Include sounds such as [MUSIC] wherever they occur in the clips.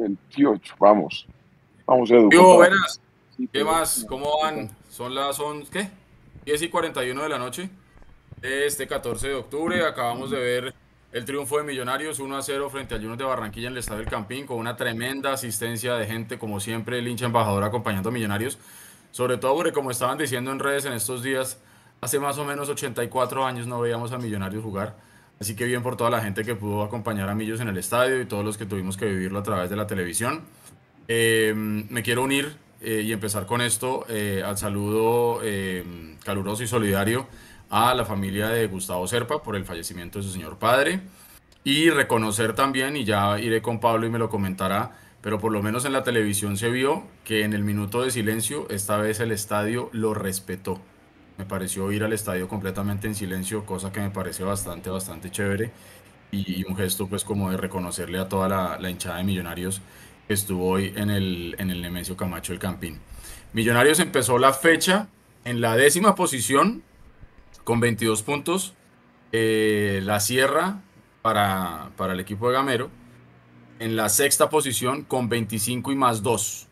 2028. Vamos. Vamos, Edu. buenas. ¿Qué más? ¿Cómo van? Son las son, ¿qué? 10 y 41 de la noche. Este 14 de octubre acabamos de ver el triunfo de Millonarios 1 a 0 frente a Juniors de Barranquilla en el Estadio del Campín con una tremenda asistencia de gente, como siempre, el hincha embajador acompañando a Millonarios. Sobre todo porque, como estaban diciendo en redes en estos días, hace más o menos 84 años no veíamos a Millonarios jugar. Así que bien por toda la gente que pudo acompañar a Millos en el estadio y todos los que tuvimos que vivirlo a través de la televisión. Eh, me quiero unir eh, y empezar con esto eh, al saludo caluroso y solidario a la familia de Gustavo Serpa por el fallecimiento de su señor padre y reconocer también, y ya iré con Pablo y me lo comentará, pero por lo menos en la televisión se vio que en el minuto de silencio esta vez el estadio lo respetó. Me pareció ir al estadio completamente en silencio, cosa que me parece bastante, bastante chévere y un gesto pues como de reconocerle a toda la, hinchada de Millonarios que estuvo hoy en el, en el Nemesio Camacho del Campín. Millonarios empezó la fecha en la décima posición con 22 puntos. Eh, la Sierra para, para el equipo de Gamero en la sexta posición con 25 y más 2,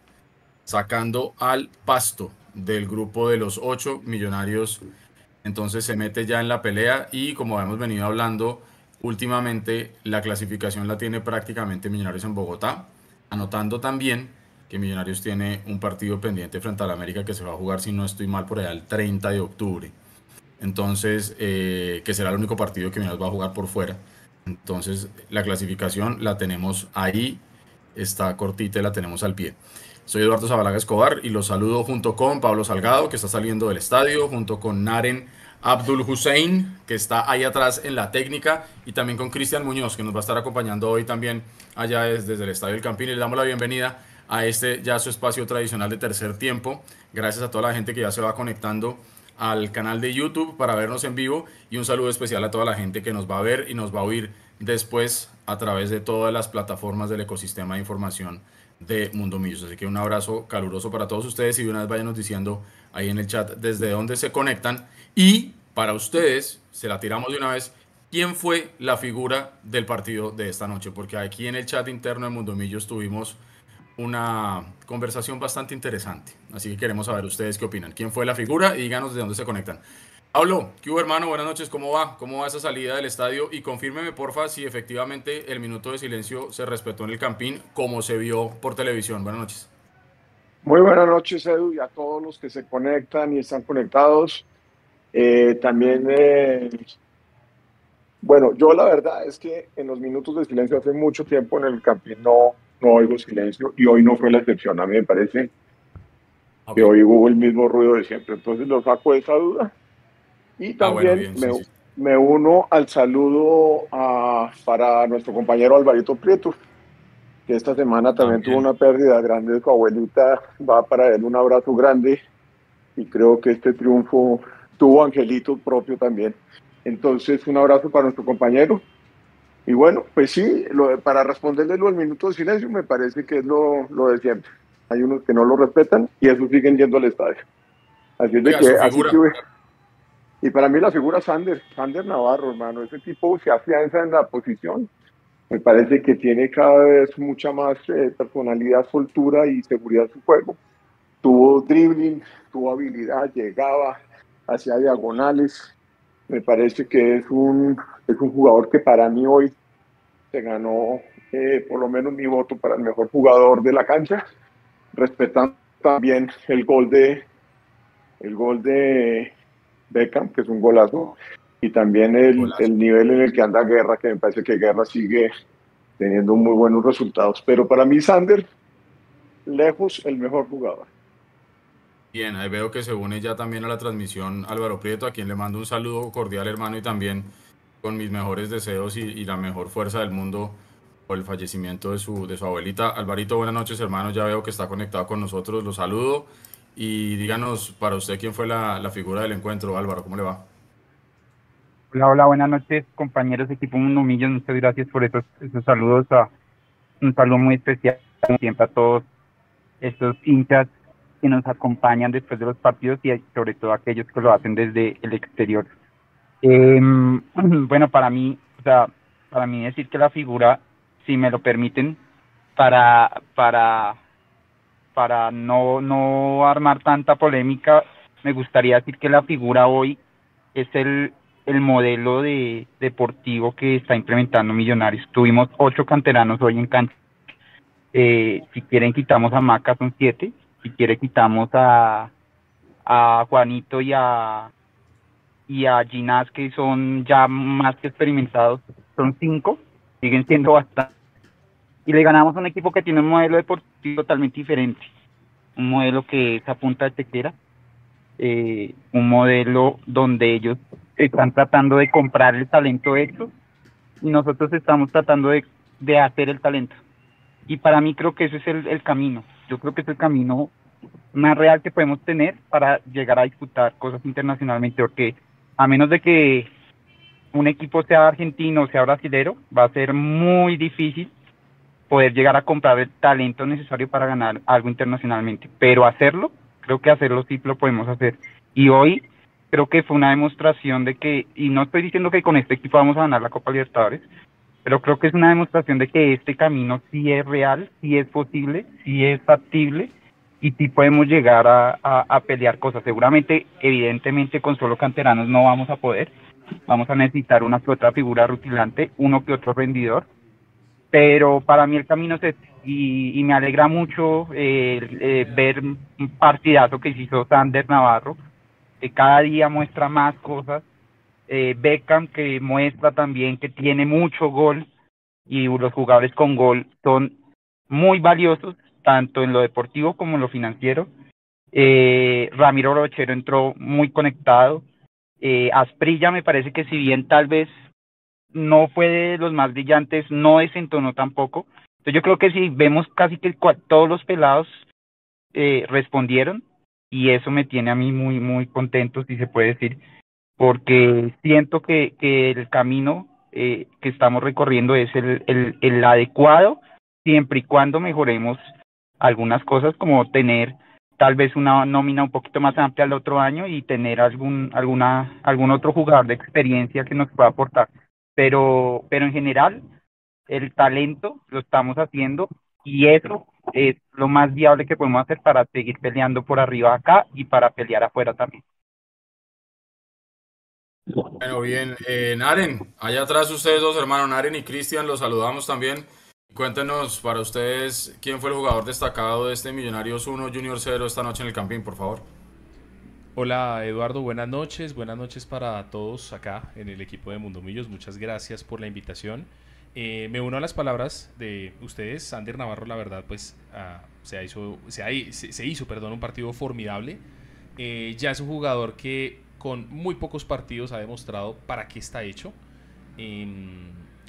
sacando al Pasto del grupo de los 8 millonarios. Entonces se mete ya en la pelea y como hemos venido hablando últimamente, la clasificación la tiene prácticamente Millonarios en Bogotá, anotando también que Millonarios tiene un partido pendiente frente al América que se va a jugar, si no estoy mal, por el 30 de octubre. Entonces, eh, que será el único partido que Millonarios va a jugar por fuera. Entonces, la clasificación la tenemos ahí, está cortita y la tenemos al pie. Soy Eduardo Zabalaga Escobar y los saludo junto con Pablo Salgado, que está saliendo del estadio, junto con Naren Abdul Hussein, que está ahí atrás en la técnica, y también con Cristian Muñoz, que nos va a estar acompañando hoy también allá desde, el Estadio del Campín. Y le damos la bienvenida a este ya su espacio tradicional de tercer tiempo. Gracias a toda la gente que ya se va conectando al canal de YouTube para vernos en vivo y un saludo especial a toda la gente que nos va a ver y nos va a oír después a través de todas las plataformas del ecosistema de información de Mundo Millos. Así que un abrazo caluroso para todos ustedes y de una vez váyanos diciendo ahí en el chat desde dónde se conectan. Y para ustedes, se la tiramos de una vez, ¿quién fue la figura del partido de esta noche? Porque aquí en el chat interno de Mundo Millos tuvimos una conversación bastante interesante. Así que queremos saber ustedes qué opinan. ¿Quién fue la figura? Y díganos de dónde se conectan. Pablo, ¿qué hubo hermano? Buenas noches, ¿cómo va? ¿Cómo va esa salida del estadio? Y confírmeme, porfa, si efectivamente el minuto de silencio se respetó en el Campín como se vio por televisión. Buenas noches. Muy buenas noches, Edu, y a todos los que se conectan y están conectados. Eh, también, eh, bueno, yo la verdad es que en los minutos de silencio hace mucho tiempo en el Campín no, no oigo silencio y hoy no fue la excepción. A mí me parece que hoy hubo el mismo ruido de siempre. Entonces lo saco de esa duda. Y ah, también me, uno al saludo a, para nuestro compañero Alvarito Prieto, que esta semana también tuvo una pérdida grande de su abuelita. Va para él un abrazo grande y creo que este triunfo tuvo angelito propio también. Entonces, un abrazo para nuestro compañero y bueno, pues sí, lo, para responderle lo del minuto de silencio me parece que es lo, lo, de siempre. Hay unos que no lo respetan y esos siguen yendo al estadio. Así es de que, así que, y para mí la figura Sander, Sander Navarro, hermano, ese tipo se afianza en la posición. Me parece que tiene cada vez mucha más eh, personalidad, soltura y seguridad en su juego. Tuvo dribbling, tuvo habilidad, llegaba, hacia diagonales. Me parece que es un, es un jugador que para mí hoy se ganó eh, por lo menos mi voto para el mejor jugador de la cancha, respetando también el gol de el gol de Beckham, que es un golazo, y también el, el, nivel en el que anda Guerra, que me parece que Guerra sigue teniendo muy buenos resultados. Pero para mí, Sander, lejos el mejor jugador. Bien, ahí veo que se une ya también a la transmisión Álvaro Prieto, a quien le mando un saludo cordial, hermano, y también con mis mejores deseos y, la mejor fuerza del mundo por el fallecimiento de su, de su abuelita. Alvarito, buenas noches, hermano. Ya veo que está conectado con nosotros. Lo saludo. Y díganos para usted quién fue la, figura del encuentro. Álvaro, ¿cómo le va? Hola, hola, buenas noches, compañeros de equipo Mundo Millos. Muchas gracias por esos, esos saludos. A, un saludo muy especial siempre a todos estos hinchas que nos acompañan después de los partidos y sobre todo aquellos que lo hacen desde el exterior. Eh, [CLEARS THROAT] bueno, para mí, o sea, para mí decir que la figura, si me lo permiten, para, para, para no, no armar tanta polémica, me gustaría decir que la figura hoy es el, el modelo de deportivo que está implementando Millonarios. Tuvimos ocho canteranos hoy en cancha. Eh, si quieren quitamos a Maca son siete. Si quieren quitamos a, a Juanito y a y a Ginás que son ya más que experimentados, son cinco, siguen siendo bastante. Y le ganamos a un equipo que tiene un modelo deportivo totalmente diferente, un modelo que se apunta de tequera, eh, un modelo donde ellos están tratando de comprar el talento hecho y nosotros estamos tratando de, de hacer el talento. Y para mí creo que ese es el, el camino. Yo creo que es el camino más real que podemos tener para llegar a disputar cosas internacionalmente, porque a menos de que un equipo sea argentino o sea brasilero, va a ser muy difícil poder llegar a comprar el talento necesario para ganar algo internacionalmente. Pero hacerlo, creo que hacerlo sí lo podemos hacer. Y hoy creo que fue una demostración de que, y no estoy diciendo que con este equipo vamos a ganar la Copa Libertadores, pero creo que es una demostración de que este camino sí es real, sí es posible, sí es factible y sí podemos llegar a, pelear cosas. Seguramente, evidentemente, con solo canteranos no vamos a poder. Vamos a necesitar una que otra figura rutilante, uno que otro rendidor. Pero para mí el camino es este. Y, y me alegra mucho eh, eh, ver un partidazo que hizo Sander Navarro, que cada día muestra más cosas. Eh, Beckham, que muestra también que tiene mucho gol y los jugadores con gol son muy valiosos tanto en lo deportivo como en lo financiero. Eh, Ramiro Rochero entró muy conectado. Eh, Asprilla me parece que si bien tal vez no fue de los más brillantes, no desentonó tampoco. Entonces yo creo que si vemos casi que todos los pelados eh, respondieron y eso me tiene a mí muy, muy contento, si se puede decir, porque siento que, que el camino eh, que estamos recorriendo es el, el, el adecuado siempre y cuando mejoremos algunas cosas como tener tal vez una nómina un poquito más amplia el otro año y tener algún alguna algún otro jugador de experiencia que nos pueda aportar pero pero en general el talento lo estamos haciendo y eso es lo más viable que podemos hacer para seguir peleando por arriba acá y para pelear afuera también bueno bien eh, Naren allá atrás ustedes dos hermanos Naren y Cristian los saludamos también Cuéntenos para ustedes quién fue el jugador destacado de este Millonarios 1 Junior 0 esta noche en el Campín, por favor. Hola Eduardo, buenas noches, buenas noches para todos acá en el equipo de Mundo Millos, muchas gracias por la invitación. Eh, me uno a las palabras de ustedes, Sander Navarro, la verdad, pues uh, se, hizo, se, se, hizo perdón, un partido formidable. Eh, ya es un jugador que con muy pocos partidos ha demostrado para qué está hecho. Eh,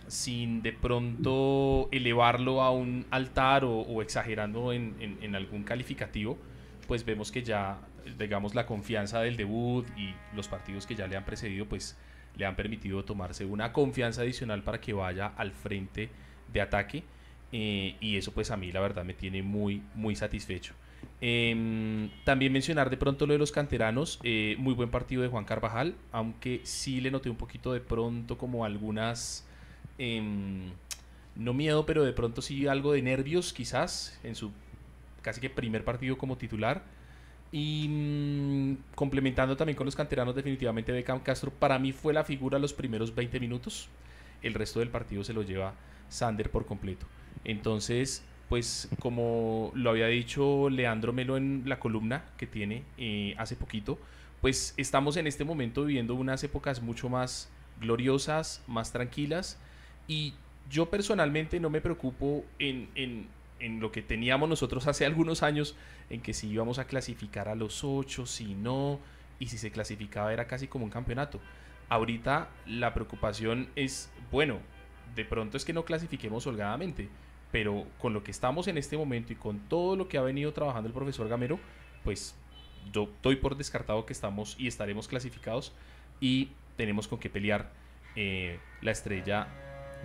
sin de pronto elevarlo a un altar o, exagerando en, algún calificativo, pues vemos que ya, digamos, la confianza del debut y los partidos que ya le han precedido, pues le han permitido tomarse una confianza adicional para que vaya al frente de ataque. Eh, y eso pues a mí la verdad me tiene muy, muy satisfecho. Em, también mencionar de pronto lo de los canteranos, eh, muy buen partido de Juan Carvajal, aunque sí le noté un poquito de pronto como algunas Em, no miedo, pero de pronto sí algo de nervios quizás en su casi que primer partido como titular. Y mm, complementando también con los canteranos, definitivamente Beckham Castro para mí fue la figura los primeros 20 minutos. El resto del partido se lo lleva Sander por completo. Entonces, pues como lo había dicho Leandro Melo en la columna que tiene eh, hace poquito, pues estamos en este momento viviendo unas épocas mucho más gloriosas, más tranquilas y yo personalmente no me preocupo en, en, lo que teníamos nosotros hace algunos años, en que si íbamos a clasificar a los ocho, si no, y si se clasificaba era casi como un campeonato. Ahorita la preocupación es, bueno, de pronto es que no clasifiquemos holgadamente, pero con lo que estamos en este momento y con todo lo que ha venido trabajando el profesor Gamero, pues yo doy por descartado que estamos y estaremos clasificados y tenemos con qué pelear eh, la estrella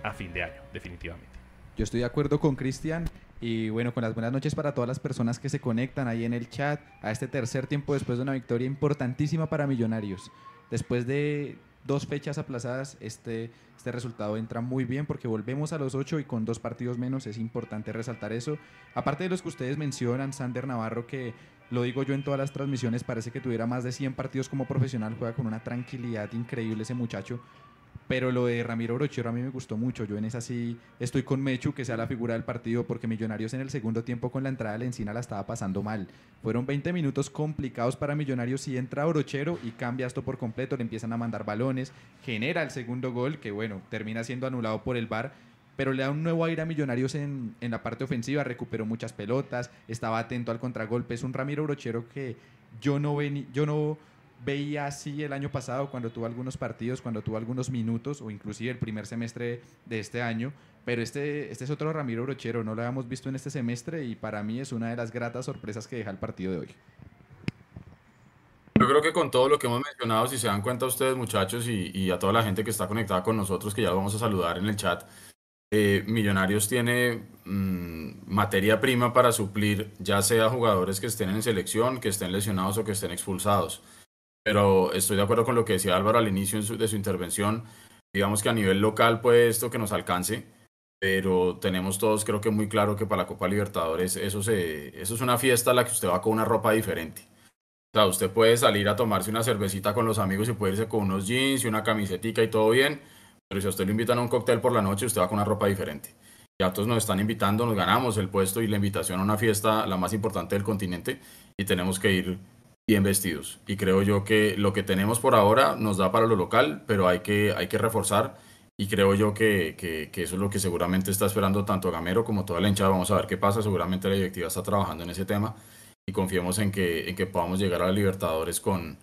a fin de año, definitivamente. Yo estoy de acuerdo con Cristian y bueno, con las buenas noches para todas las personas que se conectan ahí en el chat a este tercer tiempo después de una victoria importantísima para Millonarios. Después de dos fechas aplazadas, este, este resultado entra muy bien porque volvemos a los ocho y con dos partidos menos es importante resaltar eso. Aparte de los que ustedes mencionan, Sander Navarro, que lo digo yo en todas las transmisiones, parece que tuviera más de 100 partidos como profesional, juega con una tranquilidad increíble ese muchacho. Pero lo de Ramiro Brochero a mí me gustó mucho. Yo en esa sí estoy con Mechu, que sea la figura del partido, porque Millonarios en el segundo tiempo con la entrada de la encina la estaba pasando mal. Fueron 20 minutos complicados para Millonarios y entra Brochero y cambia esto por completo. Le empiezan a mandar balones, genera el segundo gol, que bueno, termina siendo anulado por el VAR pero le da un nuevo aire a Millonarios en, en, la parte ofensiva, recuperó muchas pelotas, estaba atento al contragolpe, es un Ramiro Brochero que yo no, ven, yo no veía así el año pasado cuando tuvo algunos partidos, cuando tuvo algunos minutos o inclusive el primer semestre de este año. Pero este, este es otro Ramiro Brochero, no lo habíamos visto en este semestre y para mí es una de las gratas sorpresas que deja el partido de hoy. Yo creo que con todo lo que hemos mencionado, si se dan cuenta ustedes muchachos y, a toda la gente que está conectada con nosotros, que ya lo vamos a saludar en el chat, eh, Millonarios tiene mm, materia prima para suplir ya sea jugadores que estén en selección, que estén lesionados o que estén expulsados pero estoy de acuerdo con lo que decía Álvaro al inicio de su intervención. Digamos que a nivel local puede esto que nos alcance, pero tenemos todos creo que muy claro que para la Copa Libertadores eso, es una fiesta a la que usted va con una ropa diferente. O sea, usted puede salir a tomarse una cervecita con los amigos y puede irse con unos jeans y una camisetica y todo bien, pero si a usted le invitan a un cóctel por la noche, usted va con una ropa diferente. Ya todos nos están invitando, nos ganamos el puesto y la invitación a una fiesta, la más importante del continente, y tenemos que ir bien vestidos. Y creo yo que lo que tenemos por ahora nos da para lo local, pero hay que, hay que reforzar. Y creo yo que, que, eso es lo que seguramente está esperando tanto Gamero como toda la hinchada. Vamos a ver qué pasa. Seguramente la directiva está trabajando en ese tema y confiemos en que, en que podamos llegar a la Libertadores con,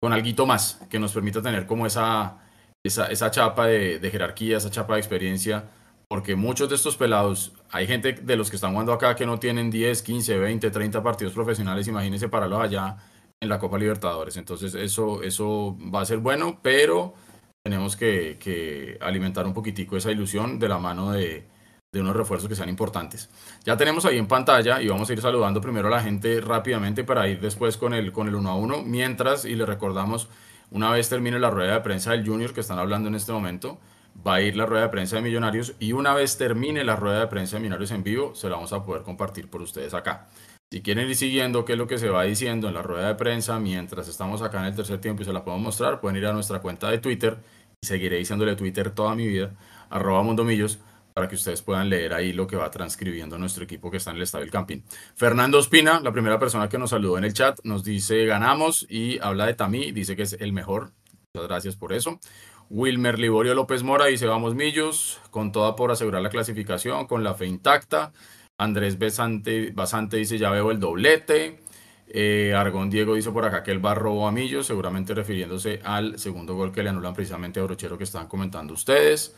con algo más que nos permita tener como esa, esa, esa chapa de, de, jerarquía, esa chapa de experiencia. Porque muchos de estos pelados, hay gente de los que están jugando acá que no tienen 10, 15, 20, 30 partidos profesionales. Imagínense pararlos allá en la Copa Libertadores. Entonces eso, eso va a ser bueno, pero tenemos que, alimentar un poquitico esa ilusión de la mano de, unos refuerzos que sean importantes. Ya tenemos ahí en pantalla y vamos a ir saludando primero a la gente rápidamente para ir después con el, con el uno a uno. Mientras, y le recordamos, una vez termine la rueda de prensa del Junior que están hablando en este momento, va a ir la rueda de prensa de Millonarios y una vez termine la rueda de prensa de Millonarios en vivo, se la vamos a poder compartir por ustedes acá. Si quieren ir siguiendo qué es lo que se va diciendo en la rueda de prensa mientras estamos acá en el tercer tiempo y se la puedo mostrar, pueden ir a nuestra cuenta de Twitter y seguiré diciéndole Twitter toda mi vida, arroba mundomillos, para que ustedes puedan leer ahí lo que va transcribiendo nuestro equipo que está en el Estadio del Camping. Fernando Espina, la primera persona que nos saludó en el chat, nos dice ganamos y habla de Tamí, dice que es el mejor. Muchas gracias por eso. Wilmer Liborio López Mora dice vamos millos, con toda por asegurar la clasificación, con la fe intacta. Andrés Basante, Basante dice, ya veo el doblete. Eh, Argón Diego dice por acá que el bar robó a seguramente refiriéndose al segundo gol que le anulan precisamente a Brochero que estaban comentando ustedes.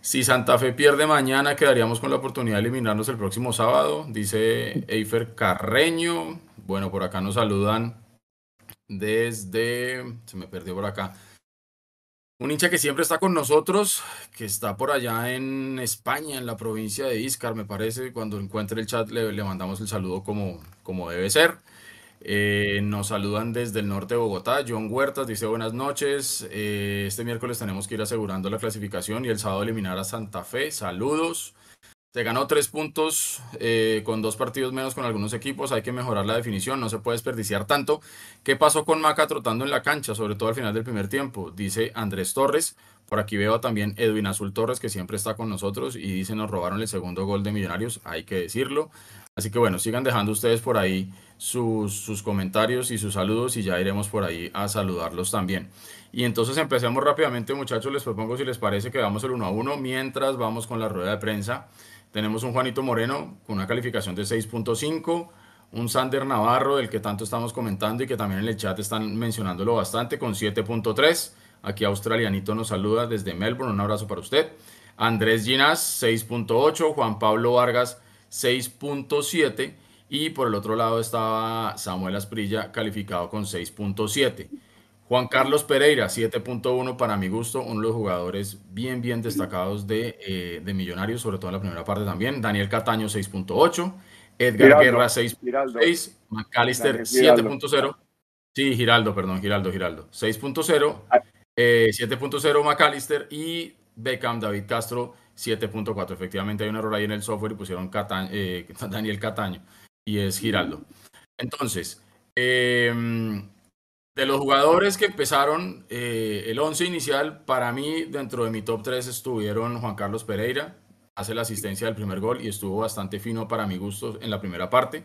Si Santa Fe pierde mañana, quedaríamos con la oportunidad de eliminarnos el próximo sábado, dice Eifer Carreño. Bueno, por acá nos saludan desde... Se me perdió por acá. Un hincha que siempre está con nosotros, que está por allá en España, en la provincia de Iscar, me parece. Cuando encuentre el chat le, mandamos el saludo como, como debe ser. Eh, nos saludan desde el norte de Bogotá. John Huertas dice buenas noches. Eh, este miércoles tenemos que ir asegurando la clasificación y el sábado eliminar a Santa Fe. Saludos. Se ganó tres puntos eh, con dos partidos menos con algunos equipos. Hay que mejorar la definición, no se puede desperdiciar tanto. ¿Qué pasó con Maca trotando en la cancha, sobre todo al final del primer tiempo? Dice Andrés Torres. Por aquí veo también Edwin Azul Torres, que siempre está con nosotros y dice nos robaron el segundo gol de Millonarios. Hay que decirlo. Así que bueno, sigan dejando ustedes por ahí sus, sus comentarios y sus saludos y ya iremos por ahí a saludarlos también. Y entonces empecemos rápidamente, muchachos. Les propongo si les parece que vamos el uno a uno mientras vamos con la rueda de prensa. Tenemos un Juanito Moreno con una calificación de 6.5, un Sander Navarro, del que tanto estamos comentando y que también en el chat están mencionándolo bastante, con 7.3. Aquí Australianito nos saluda desde Melbourne, un abrazo para usted. Andrés Ginas, 6.8, Juan Pablo Vargas, 6.7 y por el otro lado estaba Samuel Asprilla calificado con 6.7. Juan Carlos Pereira, 7.1 para mi gusto, uno de los jugadores bien, bien destacados de, eh, de, Millonarios, sobre todo en la primera parte también. Daniel Cataño, 6.8. Edgar Guerra, 6.6. McAllister, 7.0. Sí, Giraldo, perdón, Giraldo, Giraldo. 6.0. 7.0 McAllister y Beckham David Castro 7.4. Efectivamente hay un error ahí en el software y pusieron [LAUGHS] Daniel Cataño y es Giraldo. Entonces, em, de los jugadores que empezaron el 11 inicial, para mí dentro de mi top 3 estuvieron Juan Carlos Pereira, hace la asistencia del primer gol y estuvo bastante fino para mi gusto en la primera parte.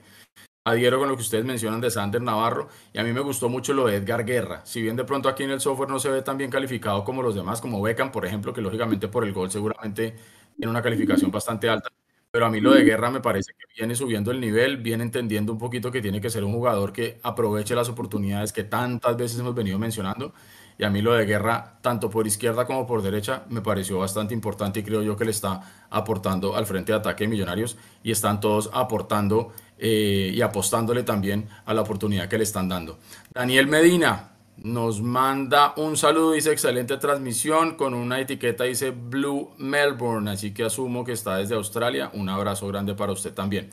Adhiero con lo que ustedes mencionan de Sander Navarro y a mí me gustó mucho lo de Edgar Guerra. Si bien de pronto aquí en el software no se ve tan bien calificado como los demás, como Beckham, por ejemplo, que lógicamente por el gol seguramente tiene una calificación bastante alta. Pero a mí lo de Guerra me parece que viene subiendo el nivel, viene entendiendo un poquito que tiene que ser un jugador que aproveche las oportunidades que tantas veces hemos venido mencionando. Y a mí lo de guerra, tanto por izquierda como por derecha, me pareció bastante importante y creo yo que le está aportando al frente de ataque de Millonarios. Y están todos aportando eh, y apostándole también a la oportunidad que le están dando. Daniel Medina nos manda un saludo, dice excelente transmisión con una etiqueta, dice Blue Melbourne, así que asumo que está desde Australia. Un abrazo grande para usted también.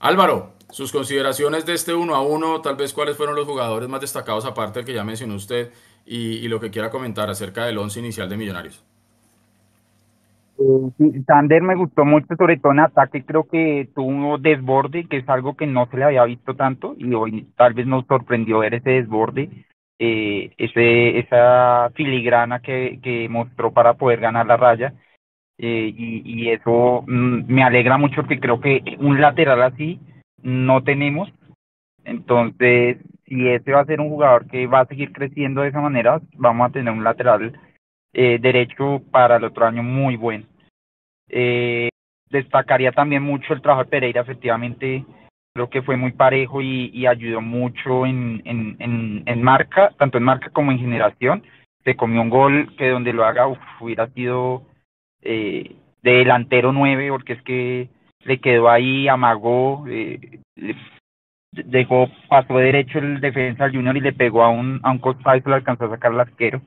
Álvaro, sus consideraciones de este uno a uno, tal vez cuáles fueron los jugadores más destacados aparte del que ya mencionó usted y, lo que quiera comentar acerca del once inicial de Millonarios. Eh, Sander me gustó mucho, sobre todo en ataque, creo que tuvo desborde, que es algo que no se le había visto tanto, y hoy tal vez nos sorprendió ver ese desborde, eh, ese, esa filigrana que, que mostró para poder ganar la raya, eh, y, y, eso mm, me alegra mucho porque creo que un lateral así no tenemos, entonces si este va a ser un jugador que va a seguir creciendo de esa manera, vamos a tener un lateral eh, derecho para el otro año muy bueno. Eh, destacaría también mucho el trabajo de Pereira, efectivamente creo que fue muy parejo y, ayudó mucho en, en, en, marca, tanto en marca como en generación. Se comió un gol que donde lo haga hubiera sido eh, de delantero nueve, porque es que le quedó ahí, amagó, eh, dejó, pasó derecho el defensa al Junior y le pegó a un, a un costado y se lo alcanzó a sacar el arquero.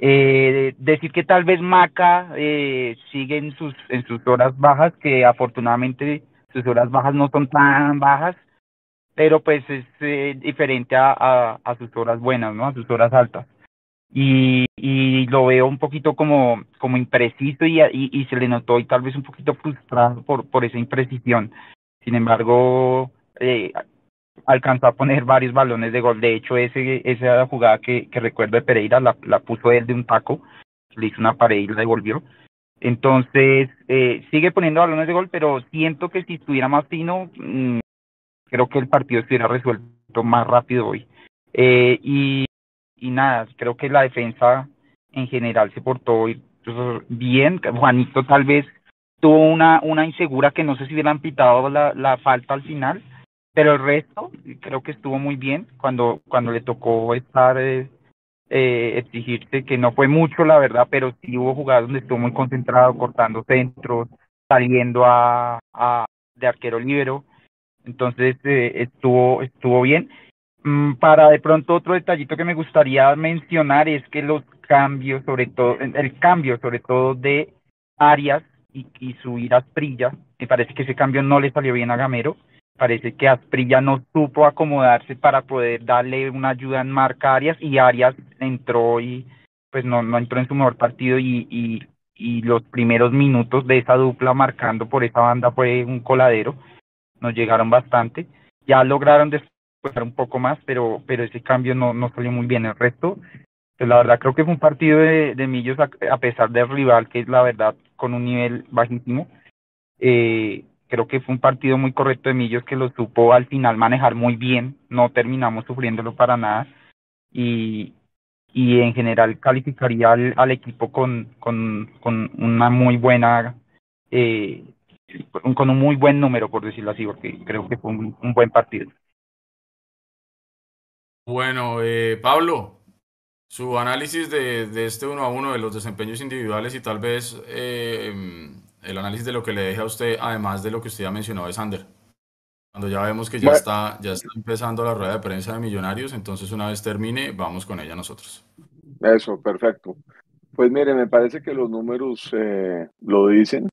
Eh, decir que tal vez Maca eh, sigue en sus, en sus horas bajas, que afortunadamente sus horas bajas no son tan bajas, pero pues es eh, diferente a, sus horas buenas, ¿no? A sus horas altas. Y, lo veo un poquito como, como impreciso y, se le notó y tal vez un poquito frustrado por, por esa imprecisión. Sin embargo, eh, alcanzó a poner varios balones de gol. De hecho, ese, esa jugada que, recuerdo de Pereira la puso él de un taco, le hizo una pared y la devolvió. Entonces, eh, sigue poniendo balones de gol, pero siento que si estuviera más fino, mm, creo que el partido estuviera resuelto más rápido hoy. Eh, y, y nada, creo que la defensa en general se portó bien. Juanito tal vez tuvo una, una insegura que no sé si hubieran pitado la, la falta al final, pero el resto creo que estuvo muy bien cuando, cuando le tocó estar, eh, eh, exigirse, que no fue mucho la verdad, pero sí hubo jugadas donde estuvo muy concentrado, cortando centros, saliendo a, de arquero libero, entonces eh, estuvo, estuvo bien. Mm, para de pronto otro detallito que me gustaría mencionar es que los cambios, sobre todo, el cambio sobre todo de Arias y, y subir a Asprilla, me parece que ese cambio no le salió bien a Gamero, parece que Asprilla no supo acomodarse para poder darle una ayuda en marca a Arias y Arias entró y pues no, no entró en su mejor partido y, y, y los primeros minutos de esa dupla marcando por esa banda fue un coladero, nos llegaron bastante, ya lograron después un poco más, pero, pero ese cambio no, no salió muy bien, el resto pues la verdad creo que fue un partido de, de Millos a, a pesar del rival que es la verdad con un nivel bajísimo, eh, creo que fue un partido muy correcto de Millos que lo supo al final manejar muy bien, no terminamos sufriéndolo para nada y, y en general calificaría al, al equipo con, con, con una muy buena, eh, con un muy buen número, por decirlo así, porque creo que fue un, un buen partido. Bueno, eh, Pablo, su análisis de, de, este uno a uno de los desempeños individuales y tal vez eh, el análisis de lo que le deje a usted, además de lo que usted ya mencionó de Sander. Cuando ya vemos que ya, está, ya está empezando la rueda de prensa de Millonarios, entonces una vez termine, vamos con ella nosotros. Eso, perfecto. Pues mire, me parece que los números eh, lo dicen.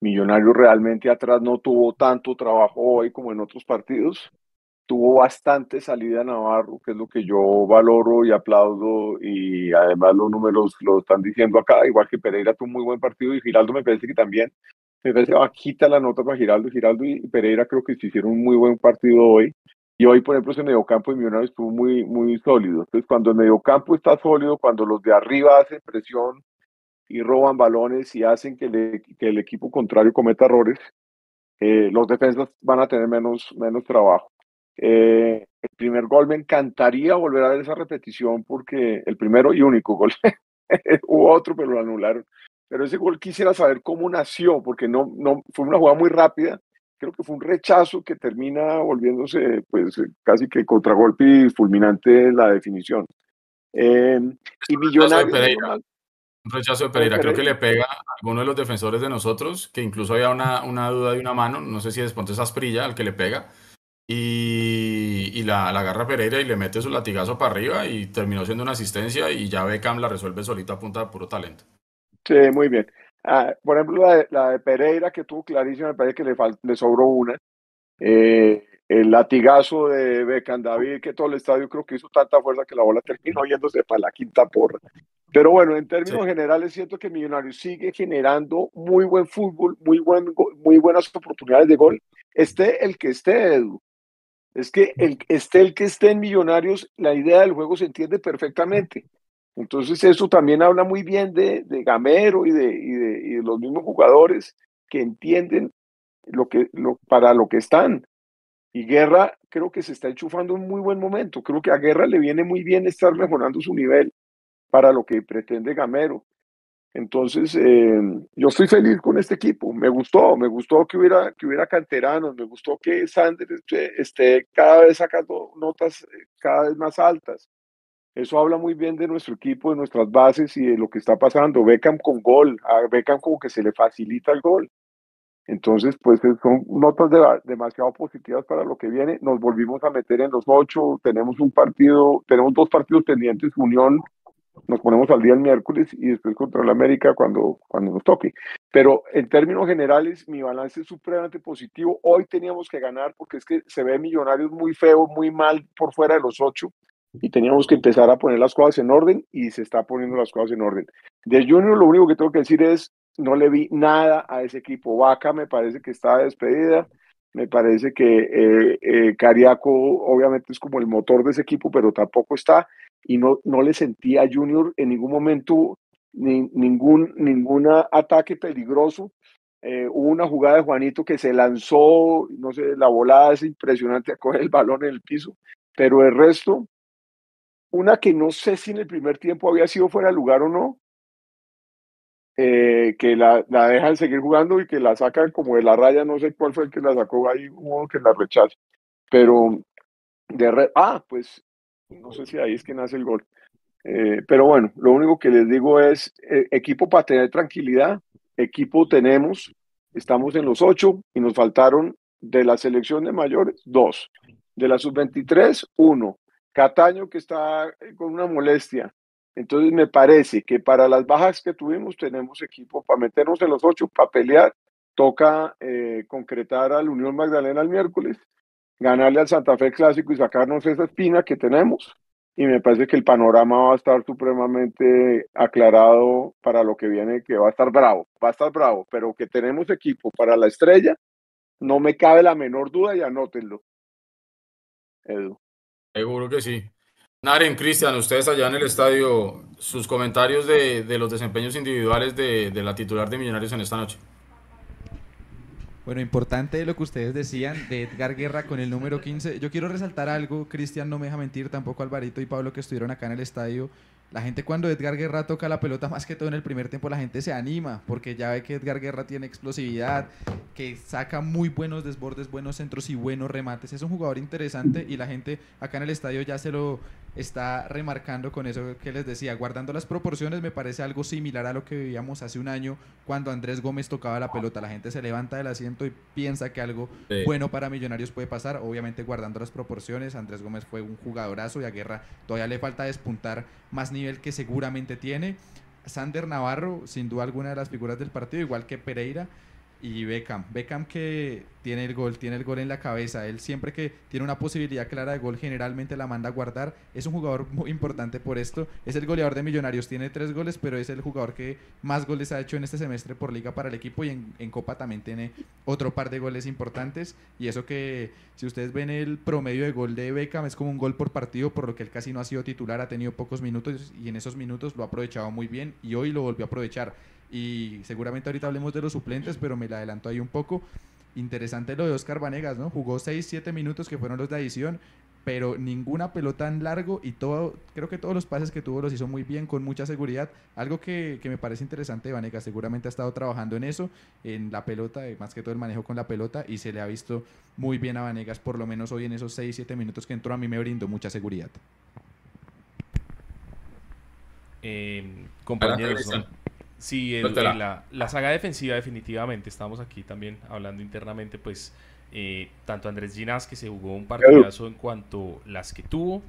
Millonarios realmente atrás no tuvo tanto trabajo hoy como en otros partidos. Tuvo bastante salida Navarro, que es lo que yo valoro y aplaudo, y además los números lo están diciendo acá, igual que Pereira tuvo un muy buen partido y Giraldo me parece que también, me parece bajita la nota para Giraldo, Giraldo y Pereira creo que se hicieron un muy buen partido hoy, y hoy, por ejemplo, ese mediocampo de Millonarios estuvo muy, muy sólido. Entonces, cuando el mediocampo está sólido, cuando los de arriba hacen presión y roban balones y hacen que, que el equipo contrario cometa errores, eh, los defensas van a tener menos, menos trabajo. Eh, el primer gol me encantaría volver a ver esa repetición porque el primero y único gol, [LAUGHS] hubo otro pero lo anularon. Pero ese gol quisiera saber cómo nació, porque no, no fue una jugada muy rápida. Creo que fue un rechazo que termina volviéndose pues casi que contragolpe y fulminante la definición. Eh, y Millonarios. Un rechazo de Pereira, creo que le pega a alguno de los defensores de nosotros, que incluso había una, una duda de una mano, no sé si es Ponte Asprilla al que le pega, y, y la, la, agarra Pereira y le mete su latigazo para arriba y terminó siendo una asistencia y ya Beckham la resuelve solita a punta de puro talento. Sí, muy bien. Ah, por ejemplo, la de, la de, Pereira, que tuvo clarísima, me parece que le, le sobró una. Eh, el latigazo de Beckham David, que todo el estadio creo que hizo tanta fuerza que la bola terminó yéndose para la quinta porra. Pero bueno, en términos generales siento que Millonarios sigue generando muy buen fútbol, muy, buen, muy buenas oportunidades de gol. Esté el que esté, Edu. Es que el, esté el que esté en Millonarios, la idea del juego se entiende perfectamente. Entonces eso también habla muy bien de, de Gamero y de, y de, los mismos jugadores que entienden lo que, lo, para lo que están. Y Guerra creo que se está enchufando en un muy buen momento. Creo que a Guerra le viene muy bien estar mejorando su nivel para lo que pretende Gamero. Entonces, eh, yo estoy feliz con este equipo. Me gustó, me gustó que hubiera, que hubiera canteranos, me gustó que Sander esté, cada vez sacando notas eh, cada vez más altas. Eso habla muy bien de nuestro equipo, de nuestras bases y de lo que está pasando. Beckham con gol, a Beckham como que se le facilita el gol. Entonces, pues son notas demasiado positivas para lo que viene. Nos volvimos a meter en los ocho, tenemos un partido, tenemos dos partidos pendientes, Unión nos ponemos al día el miércoles y después contra el América cuando, cuando nos toque. Pero en términos generales, mi balance es supremamente positivo. Hoy teníamos que ganar porque es que se ve Millonarios muy feo, muy mal por fuera de los ocho y teníamos que empezar a poner las cosas en orden y se está poniendo las cosas en orden. De Junior lo único que tengo que decir es, no le vi nada a ese equipo. Vaca me parece que está despedida. Me parece que eh, eh, Cariaco obviamente es como el motor de ese equipo, pero tampoco está y no, no le sentía a Junior en ningún momento ni, ningún, ningún ataque peligroso. Eh, hubo una jugada de Juanito que se lanzó, no sé, la volada es impresionante [LAUGHS] a coger el balón en el piso, pero el resto, una que no sé si en el primer tiempo había sido fuera de lugar o no, eh, que la, la, dejan seguir jugando y que la sacan como de la raya, no sé cuál fue el que la sacó ahí, uno que la rechaza, pero de ah, pues no sé si ahí es que nace el gol. Eh, pero bueno, lo único que les digo es, eh, equipo para tener tranquilidad, equipo tenemos, estamos en los ocho y nos faltaron de la selección de mayores, dos. De la sub-23, uno. Cataño que está eh, con una molestia. Entonces me parece que para las bajas que tuvimos tenemos equipo para meternos en los ocho, para pelear. Toca concretar al Unión Magdalena el miércoles ganarle al Santa Fe Clásico y sacarnos esa espina que tenemos. Y me parece que el panorama va a estar supremamente aclarado para lo que viene, que va a estar bravo, va a estar bravo, pero que tenemos equipo para la estrella, no me cabe la menor duda y anótenlo. Edu. Seguro que sí. Naren, Cristian, ustedes allá en el estadio, sus comentarios de, de los desempeños individuales de, de la titular de Millonarios en esta noche. Bueno, importante lo que ustedes decían de Edgar Guerra con el número 15. Yo quiero resaltar algo, Cristian no me deja mentir, tampoco Alvarito y Pablo que estuvieron acá en el estadio. La gente cuando Edgar Guerra toca la pelota, más que todo en el primer tiempo, la gente se anima porque ya ve que Edgar Guerra tiene explosividad, que saca muy buenos desbordes, buenos centros y buenos remates. Es un jugador interesante y la gente acá en el estadio ya se lo está remarcando con eso que les decía. Guardando las proporciones, me parece algo similar a lo que vivíamos hace un año cuando Andrés Gómez tocaba la pelota. La gente se levanta del asiento y piensa que algo bueno para Millonarios puede pasar. Obviamente, guardando las proporciones, Andrés Gómez fue un jugadorazo y a Guerra todavía le falta despuntar más nivel que seguramente tiene. Sander Navarro, sin duda alguna de las figuras del partido, igual que Pereira. Y Beckham. Beckham que tiene el gol, tiene el gol en la cabeza. Él siempre que tiene una posibilidad clara de gol, generalmente la manda a guardar. Es un jugador muy importante por esto. Es el goleador de Millonarios, tiene tres goles, pero es el jugador que más goles ha hecho en este semestre por liga para el equipo y en, en Copa también tiene otro par de goles importantes. Y eso que, si ustedes ven el promedio de gol de Beckham, es como un gol por partido, por lo que él casi no ha sido titular, ha tenido pocos minutos y en esos minutos lo ha aprovechado muy bien y hoy lo volvió a aprovechar y seguramente ahorita hablemos de los suplentes, pero me la adelanto ahí un poco. Interesante lo de Oscar Vanegas, ¿no? Jugó 6-7 minutos que fueron los de adición, pero ninguna pelota en largo y todo, creo que todos los pases que tuvo los hizo muy bien, con mucha seguridad. Algo que, que me parece interesante de Vanegas, seguramente ha estado trabajando en eso, en la pelota, eh, más que todo el manejo con la pelota, y se le ha visto muy bien a Vanegas, por lo menos hoy en esos 6-7 minutos que entró, a mí me brindó mucha seguridad. Eh, compañeros, Sí, la, la, saga defensiva definitivamente, estamos aquí también hablando internamente, pues eh, tanto Andrés Ginás que se jugó un partidazo en cuanto las que tuvo,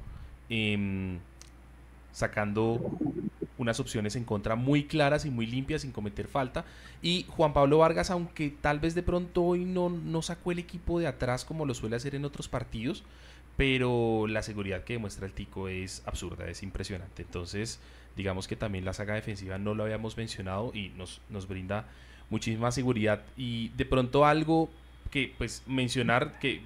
em, sacando unas opciones en contra muy claras y muy limpias sin cometer falta. Y Juan Pablo Vargas, aunque tal vez de pronto hoy no, no sacó el equipo de atrás como lo suele hacer en otros partidos, pero la seguridad que demuestra el Tico es absurda, es impresionante. Entonces, digamos que también la saga defensiva no lo habíamos mencionado y nos, nos brinda muchísima seguridad y de pronto algo que pues mencionar que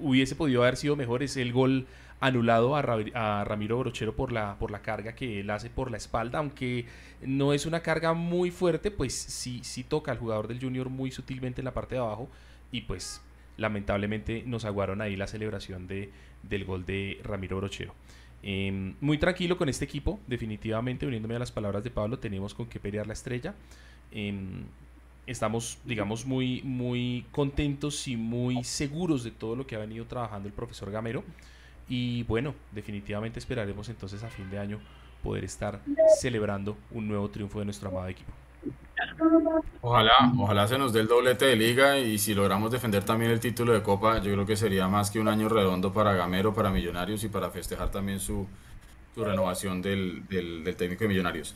hubiese podido haber sido mejor es el gol anulado a, Ramiro Brochero por la, por la carga que él hace por la espalda, aunque no es una carga muy fuerte, pues sí, sí toca al jugador del Junior muy sutilmente en la parte de abajo y pues lamentablemente nos aguaron ahí la celebración de, del gol de Ramiro Brochero. Em, muy tranquilo con este equipo, definitivamente, uniéndome a las palabras de Pablo, tenemos con qué pelear la estrella. Em, estamos, digamos, muy, muy contentos y muy seguros de todo lo que ha venido trabajando el profesor Gamero. Y bueno, definitivamente esperaremos entonces a fin de año poder estar celebrando un nuevo triunfo de nuestro amado equipo. Ojalá, ojalá se nos dé el doblete de liga y si logramos defender también el título de Copa, yo creo que sería más que un año redondo para Gamero, para Millonarios y para festejar también su, renovación del, técnico de Millonarios.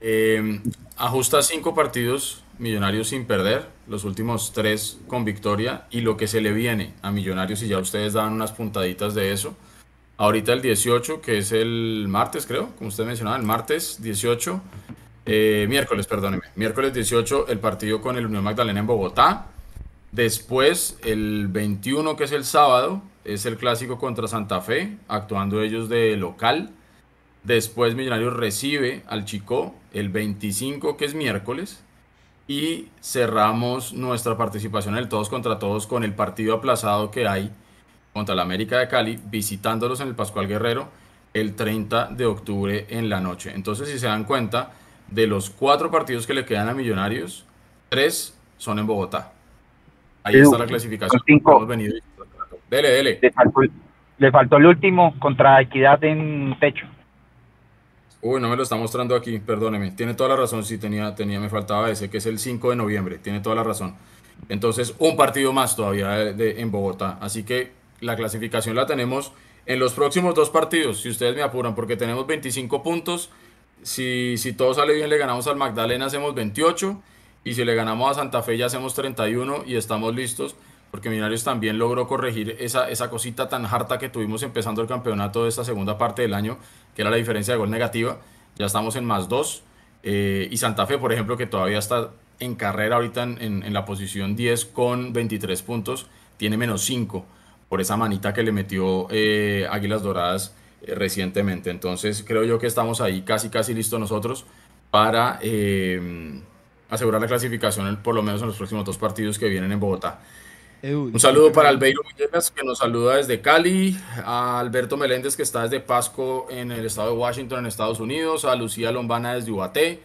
Eh, ajusta cinco partidos Millonarios sin perder, los últimos tres con victoria y lo que se le viene a Millonarios y ya ustedes dan unas puntaditas de eso. Ahorita el 18, que es el martes creo, como usted mencionaba, el martes 18 eh, miércoles, perdóneme. Miércoles 18, el partido con el Unión Magdalena en Bogotá. Después, el 21, que es el sábado, es el clásico contra Santa Fe, actuando ellos de local. Después, Millonarios recibe al Chico el 25, que es miércoles. Y cerramos nuestra participación en el Todos contra Todos con el partido aplazado que hay contra la América de Cali, visitándolos en el Pascual Guerrero el 30 de octubre en la noche. Entonces, si se dan cuenta, de los cuatro partidos que le quedan a Millonarios, tres son en Bogotá. Ahí está la clasificación. Dele, dele. Le faltó, el último contra Equidad en techo. Uy, no me lo está mostrando aquí, perdóneme. Tiene toda la razón, sí, tenía, tenía, me faltaba ese, que es el 5 de noviembre. Tiene toda la razón. Entonces, un partido más todavía en Bogotá. Así que la clasificación la tenemos en los próximos dos partidos, si ustedes me apuran, porque tenemos 25 puntos si, si todo sale bien, le ganamos al Magdalena, hacemos 28. Y si le ganamos a Santa Fe, ya hacemos 31 y estamos listos. Porque Millonarios también logró corregir esa, esa cosita tan harta que tuvimos empezando el campeonato de esta segunda parte del año, que era la diferencia de gol negativa. Ya estamos en más 2. Eh, y Santa Fe, por ejemplo, que todavía está en carrera ahorita en, en, la posición 10 con 23 puntos, tiene menos 5 por esa manita que le metió eh, Águilas Doradas eh, recientemente. Entonces creo yo que estamos ahí casi casi listos nosotros para eh, asegurar la clasificación por lo menos en los próximos dos partidos que vienen en Bogotá. Un saludo para Albeiro Villegas que nos saluda desde Cali, a Alberto Meléndez que está desde Pasco en el estado de Washington en Estados Unidos, a Lucía Lombana desde Ubaté,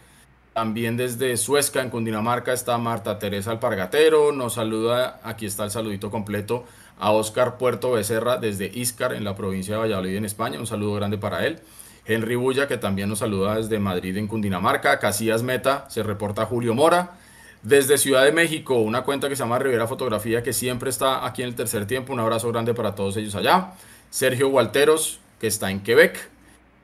también desde Suezca en Cundinamarca está Marta Teresa Alpargatero, nos saluda, aquí está el saludito completo a Oscar Puerto Becerra desde Iscar en la provincia de Valladolid en España. Un saludo grande para él. Henry Bulla que también nos saluda desde Madrid en Cundinamarca. Casillas Meta se reporta Julio Mora. Desde Ciudad de México, una cuenta que se llama Rivera Fotografía que siempre está aquí en el tercer tiempo. Un abrazo grande para todos ellos allá. Sergio Walteros que está en Quebec.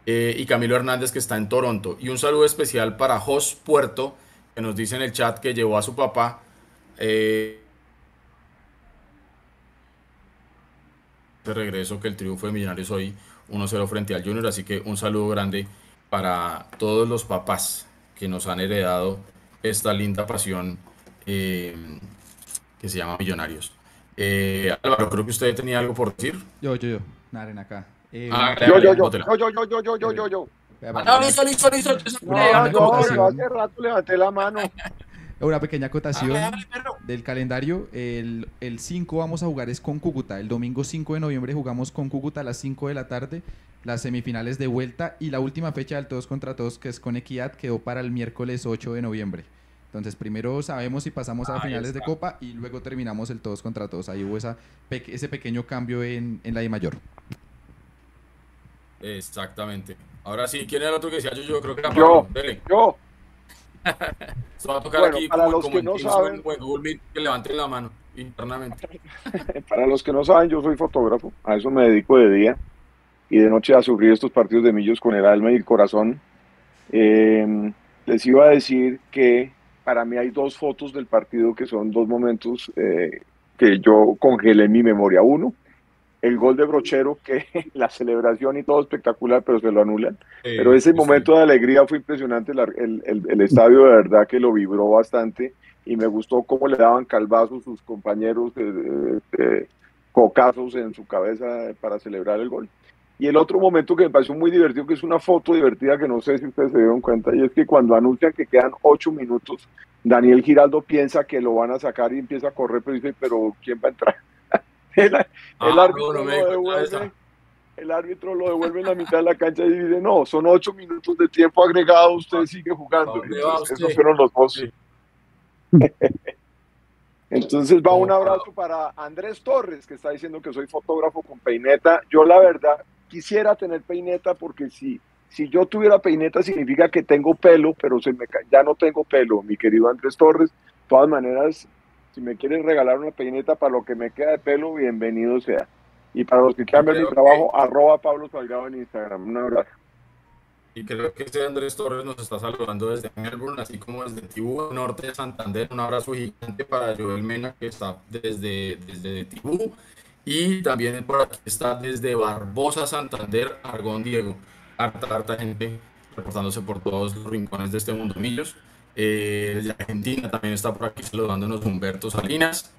Eh, y Camilo Hernández que está en Toronto. Y un saludo especial para Jos Puerto que nos dice en el chat que llevó a su papá Eh, de regreso que el triunfo de Millonarios hoy 1-0 frente al Junior, así que un saludo grande para todos los papás que nos han heredado esta linda pasión eh, que se llama Millonarios. Eh, Álvaro, creo que usted tenía algo por decir. Yo, yo, yo. Naren acá. Eh, ah, yo, yo, yo, yo, yo, yo, yo, yo, yo, yo, yo. No, listo, listo, listo. No, yo, hace rato levanté la mano. Una pequeña acotación del calendario. El, el 5 vamos a jugar es con Cúcuta. El domingo 5 de noviembre jugamos con Cúcuta a las 5 de la tarde. Las semifinales de vuelta y la última fecha del todos contra todos, que es con Equidad, quedó para el miércoles 8 de noviembre. Entonces, primero sabemos si pasamos a las finales de Copa y luego terminamos el todos contra todos. Ahí hubo esa, ese pequeño cambio en, en la de mayor. Exactamente. Ahora sí, ¿quién era el otro que decía? Yo, yo creo que era Pablo. Yo, yo. Va a tocar aquí para los que no saben, que levanten la mano internamente. [LAUGHS] para los que no saben, yo soy fotógrafo, a eso me dedico de día y de noche a sufrir estos partidos de millos con el alma y el corazón. Em, les iba a decir que para mí hay dos fotos del partido que son dos momentos eh, que yo congelé en mi memoria. Uno, el gol de Brochero, que [LAUGHS] la celebración y todo espectacular, pero se lo anulan. pero ese momento de alegría fue impresionante, el, el, el, estadio de verdad que lo vibró bastante y me gustó cómo le daban calvazos sus compañeros, de, cocazos en su cabeza para celebrar el gol. Y el otro momento que me pareció muy divertido, que es una foto divertida que no sé si ustedes se dieron cuenta, y es que cuando anuncian que quedan ocho minutos, Daniel Giraldo piensa que lo van a sacar y empieza a correr, pero dice, pero ¿quién va a entrar? El, ah, árbitro lo devuelve, el árbitro lo devuelve en la mitad de la cancha y dice, no, son ocho minutos de tiempo agregado, usted sigue jugando. esos fueron los dos. [LAUGHS] Entonces va un abrazo para Andrés Torres, que está diciendo que soy fotógrafo con peineta. Yo la verdad quisiera tener peineta porque si, si yo tuviera peineta significa que tengo pelo, pero se me, ya no tengo pelo, mi querido Andrés Torres. De todas maneras, si me quieren regalar una peineta para lo que me queda de pelo, bienvenido sea. Y para los que quieran ver mi trabajo, arroba Pablo Salgado en Instagram. Un abrazo. Y creo que ese Andrés Torres nos está saludando desde Melbourne, así como desde Tibú, norte de Santander. Un abrazo gigante para Joel Mena, que está desde, desde Tibú. Y también por aquí está desde Barbosa, Santander, Argón Diego. Harta, harta gente reportándose por todos los rincones de este mundo millos. Eh, desde Argentina también está por aquí saludándonos Humberto Salinas.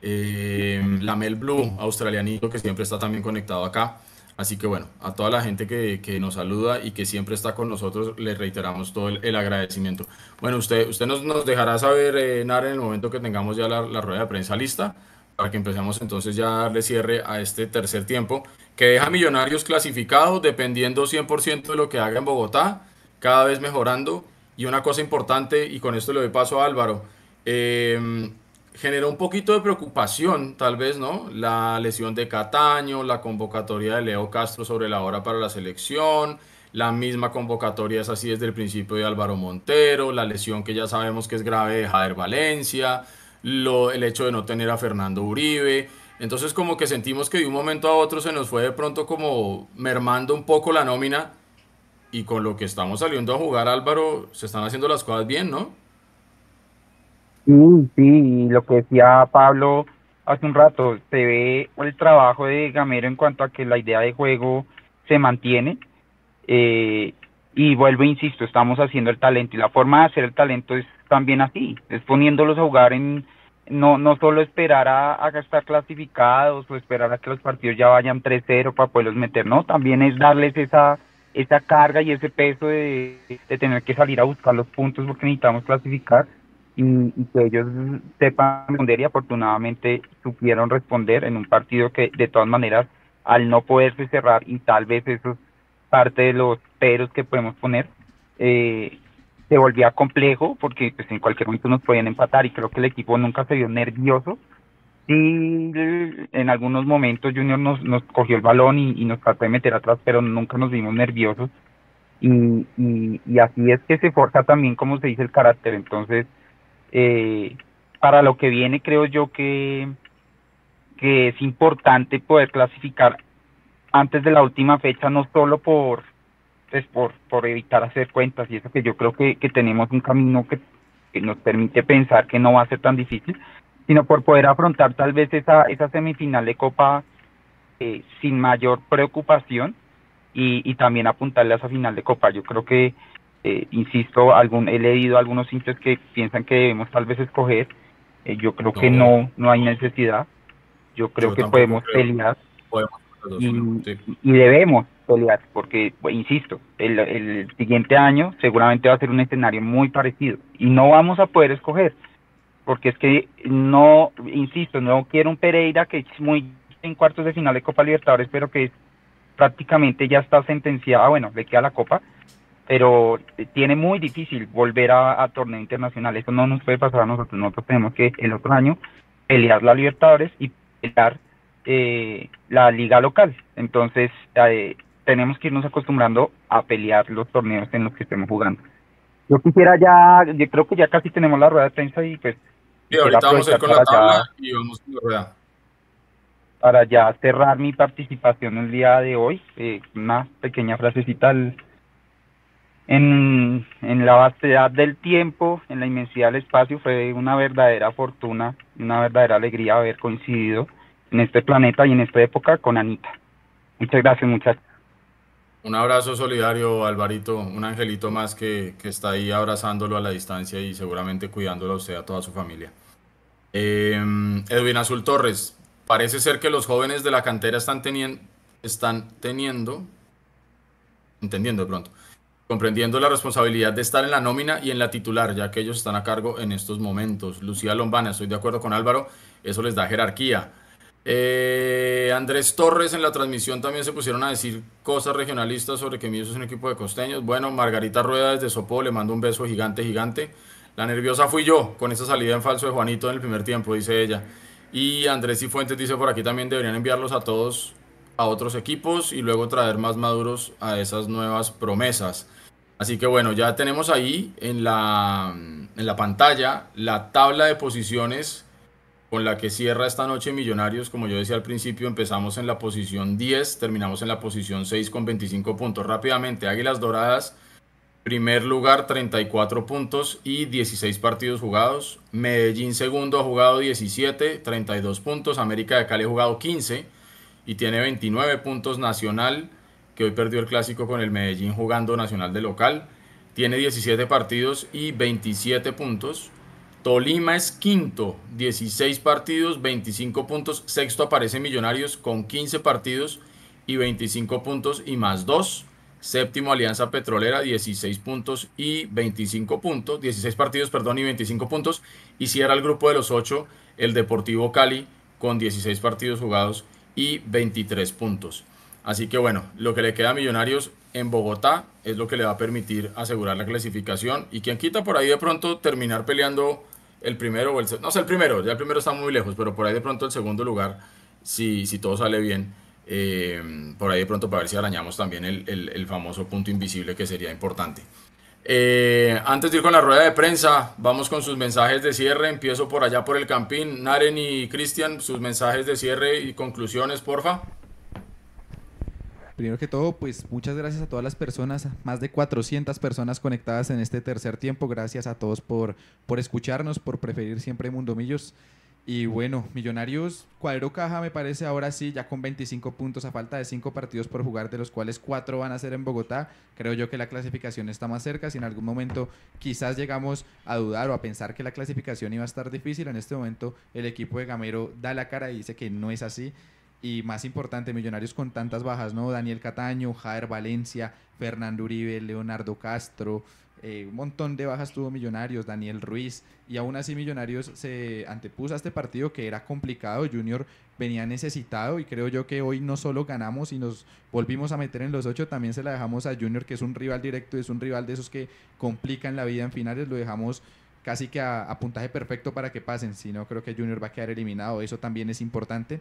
Eh, la Mel Blue, australianito, que siempre está también conectado acá. Así que bueno, a toda la gente que, que nos saluda y que siempre está con nosotros, le reiteramos todo el, agradecimiento. Bueno, usted, usted nos, nos dejará saber, eh, en el momento que tengamos ya la, la, rueda de prensa lista, para que empecemos entonces ya a darle cierre a este tercer tiempo, que deja Millonarios clasificados, dependiendo 100% de lo que haga en Bogotá, cada vez mejorando y una cosa importante, y con esto le doy paso a Álvaro, eh, generó un poquito de preocupación, tal vez, ¿no? La lesión de Cataño, la convocatoria de Leo Castro sobre la hora para la selección, la misma convocatoria es así desde el principio de Álvaro Montero, la lesión que ya sabemos que es grave de Jader Valencia, lo, el hecho de no tener a Fernando Uribe. Entonces como que sentimos que de un momento a otro se nos fue de pronto como mermando un poco la nómina y con lo que estamos saliendo a jugar, Álvaro, se están haciendo las cosas bien, ¿no? Sí, sí, lo que decía Pablo hace un rato, se ve el trabajo de Gamero en cuanto a que la idea de juego se mantiene. Eh, y vuelvo, insisto, estamos haciendo el talento y la forma de hacer el talento es también así, es poniéndolos a jugar en, no, no solo esperar a, a estar clasificados o esperar a que los partidos ya vayan 3-0 para poderlos meter, no, también es darles esa esa carga y ese peso de, tener que salir a buscar los puntos porque necesitamos clasificar y, que ellos sepan responder y afortunadamente supieron responder en un partido que de todas maneras al no poderse cerrar y tal vez eso es parte de los peros que podemos poner eh, se volvía complejo porque pues en cualquier momento nos podían empatar y creo que el equipo nunca se vio nervioso sí, en algunos momentos Junior nos, nos cogió el balón y, nos trató de meter atrás, pero nunca nos vimos nerviosos. Y, y, así es que se forja también, como se dice, el carácter. Entonces, eh, para lo que viene, creo yo que, es importante poder clasificar antes de la última fecha, no solo por, pues por, por evitar hacer cuentas y eso que yo creo que, tenemos un camino que nos permite pensar que no va a ser tan difícil, sino por poder afrontar tal vez esa, esa semifinal de Copa eh, sin mayor preocupación y, y, también apuntarle a esa final de Copa. Yo creo que, eh, insisto, algún, he leído algunos hinchas que piensan que debemos tal vez escoger. Eh, yo creo que no, no hay necesidad. Yo creo que podemos pelear y, y, debemos pelear, porque, pues, insisto, el, el siguiente año seguramente va a ser un escenario muy parecido y no vamos a poder escoger porque es que no, insisto, no quiero un Pereira que es muy en cuartos de final de Copa Libertadores, pero que prácticamente ya está sentenciada, bueno, le queda la Copa, pero tiene muy difícil volver a, torneo internacional, eso no nos puede pasar a nosotros, nosotros tenemos que el otro año pelear la Libertadores y pelear eh, la liga local, entonces eh, tenemos que irnos acostumbrando a pelear los torneos en los que estemos jugando. Yo quisiera ya, yo creo que ya casi tenemos la rueda de prensa y pues y ahorita vamos a ir con la tabla y vamos con la rueda. Para ya cerrar mi participación el día de hoy, eh, una pequeña frasecita en, en la vastedad del tiempo, en la inmensidad del espacio, fue una verdadera fortuna, una verdadera alegría haber coincidido en este planeta y en esta época con Anita. Muchas gracias, muchachos. Un abrazo solidario, Alvarito, un angelito más que, está ahí abrazándolo a la distancia y seguramente cuidándolo a usted, a toda su familia. Em, Edwin Azul Torres, parece ser que los jóvenes de la cantera están, teniendo, están teniendo, entendiendo de pronto, comprendiendo la responsabilidad de estar en la nómina y en la titular, ya que ellos están a cargo en estos momentos. Lucía Lombana, estoy de acuerdo con Álvaro, eso les da jerarquía. Eh, Andrés Torres en la transmisión también se pusieron a decir cosas regionalistas sobre que Millos es un equipo de costeños. Bueno, Margarita Rueda desde Sopó le mando un beso gigante, gigante. La nerviosa fui yo con esa salida en falso de Juanito en el primer tiempo, dice ella. Y Andrés Cifuentes dice por aquí también deberían enviarlos a todos a otros equipos y luego traer más maduros a esas nuevas promesas. Así que bueno, ya tenemos ahí en la, en la pantalla la tabla de posiciones con la que cierra esta noche Millonarios, como yo decía al principio, empezamos en la posición 10, terminamos en la posición 6 con 25 puntos. Rápidamente, Águilas Doradas, primer lugar, 34 puntos y 16 partidos jugados. Medellín segundo ha jugado 17, 32 puntos. América de Cali ha jugado 15 y tiene 29 puntos. Nacional, que hoy perdió el clásico con el Medellín jugando Nacional de local, tiene 17 partidos y 27 puntos. Tolima es quinto, 16 partidos, 25 puntos. Sexto aparece Millonarios con 15 partidos y 25 puntos y más 2. Séptimo Alianza Petrolera, 16 puntos y 25 puntos. 16 partidos, perdón, y 25 puntos. Y cierra el grupo de los 8 el Deportivo Cali con 16 partidos jugados y 23 puntos. Así que bueno, lo que le queda a Millonarios en Bogotá es lo que le va a permitir asegurar la clasificación. Y quien quita por ahí de pronto terminar peleando el primero o el no sé el primero, ya el primero está muy lejos, pero por ahí de pronto el segundo lugar, si, si todo sale bien, eh, por ahí de pronto para ver si arañamos también el, famoso punto invisible que sería importante. Eh, antes de ir con la rueda de prensa, vamos con sus mensajes de cierre. Empiezo por allá por el Campín. Naren y Cristian, sus mensajes de cierre y conclusiones, porfa. Primero que todo, pues muchas gracias a todas las personas, más de 400 personas conectadas en este tercer tiempo. Gracias a todos por, por escucharnos, por preferir siempre Mundo Millos. Y bueno, Millonarios cuadro caja me parece ahora sí, ya con 25 puntos a falta de 5 partidos por jugar, de los cuales 4 van a ser en Bogotá. Creo yo que la clasificación está más cerca. Si en algún momento quizás llegamos a dudar o a pensar que la clasificación iba a estar difícil, en este momento el equipo de Gamero da la cara y dice que no es así y más importante, Millonarios con tantas bajas, ¿no? Daniel Cataño, Jair Valencia, Fernando Uribe, Leonardo Castro, eh, un montón de bajas tuvo Millonarios, Daniel Ruiz, y aún así Millonarios se antepuso a este partido que era complicado, Junior venía necesitado y creo yo que hoy no solo ganamos y nos volvimos a meter en los ocho, también se la dejamos a Junior, que es un rival directo, es un rival de esos que complican la vida en finales, lo dejamos casi que a, a puntaje perfecto para que pasen, si no creo que Junior va a quedar eliminado, eso también es importante.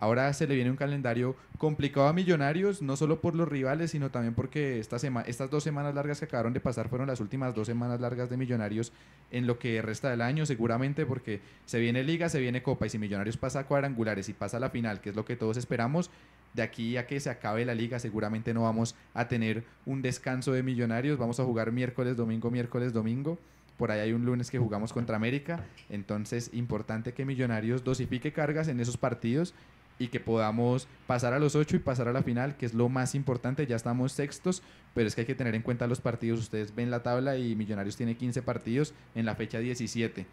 Ahora se le viene un calendario complicado a Millonarios, no solo por los rivales, sino también porque esta estas dos semanas largas que acabaron de pasar fueron las últimas dos semanas largas de Millonarios en lo que resta del año, seguramente porque se viene Liga, se viene Copa y si Millonarios pasa a cuadrangulares y pasa a la final, que es lo que todos esperamos, de aquí a que se acabe la liga seguramente no vamos a tener un descanso de Millonarios, vamos a jugar miércoles, domingo, miércoles, domingo. Por ahí hay un lunes que jugamos contra América, entonces importante que Millonarios dosifique cargas en esos partidos y que podamos pasar a los ocho y pasar a la final, que es lo más importante. Ya estamos sextos, pero es que hay que tener en cuenta los partidos. Ustedes ven la tabla y Millonarios tiene 15 partidos en la fecha 17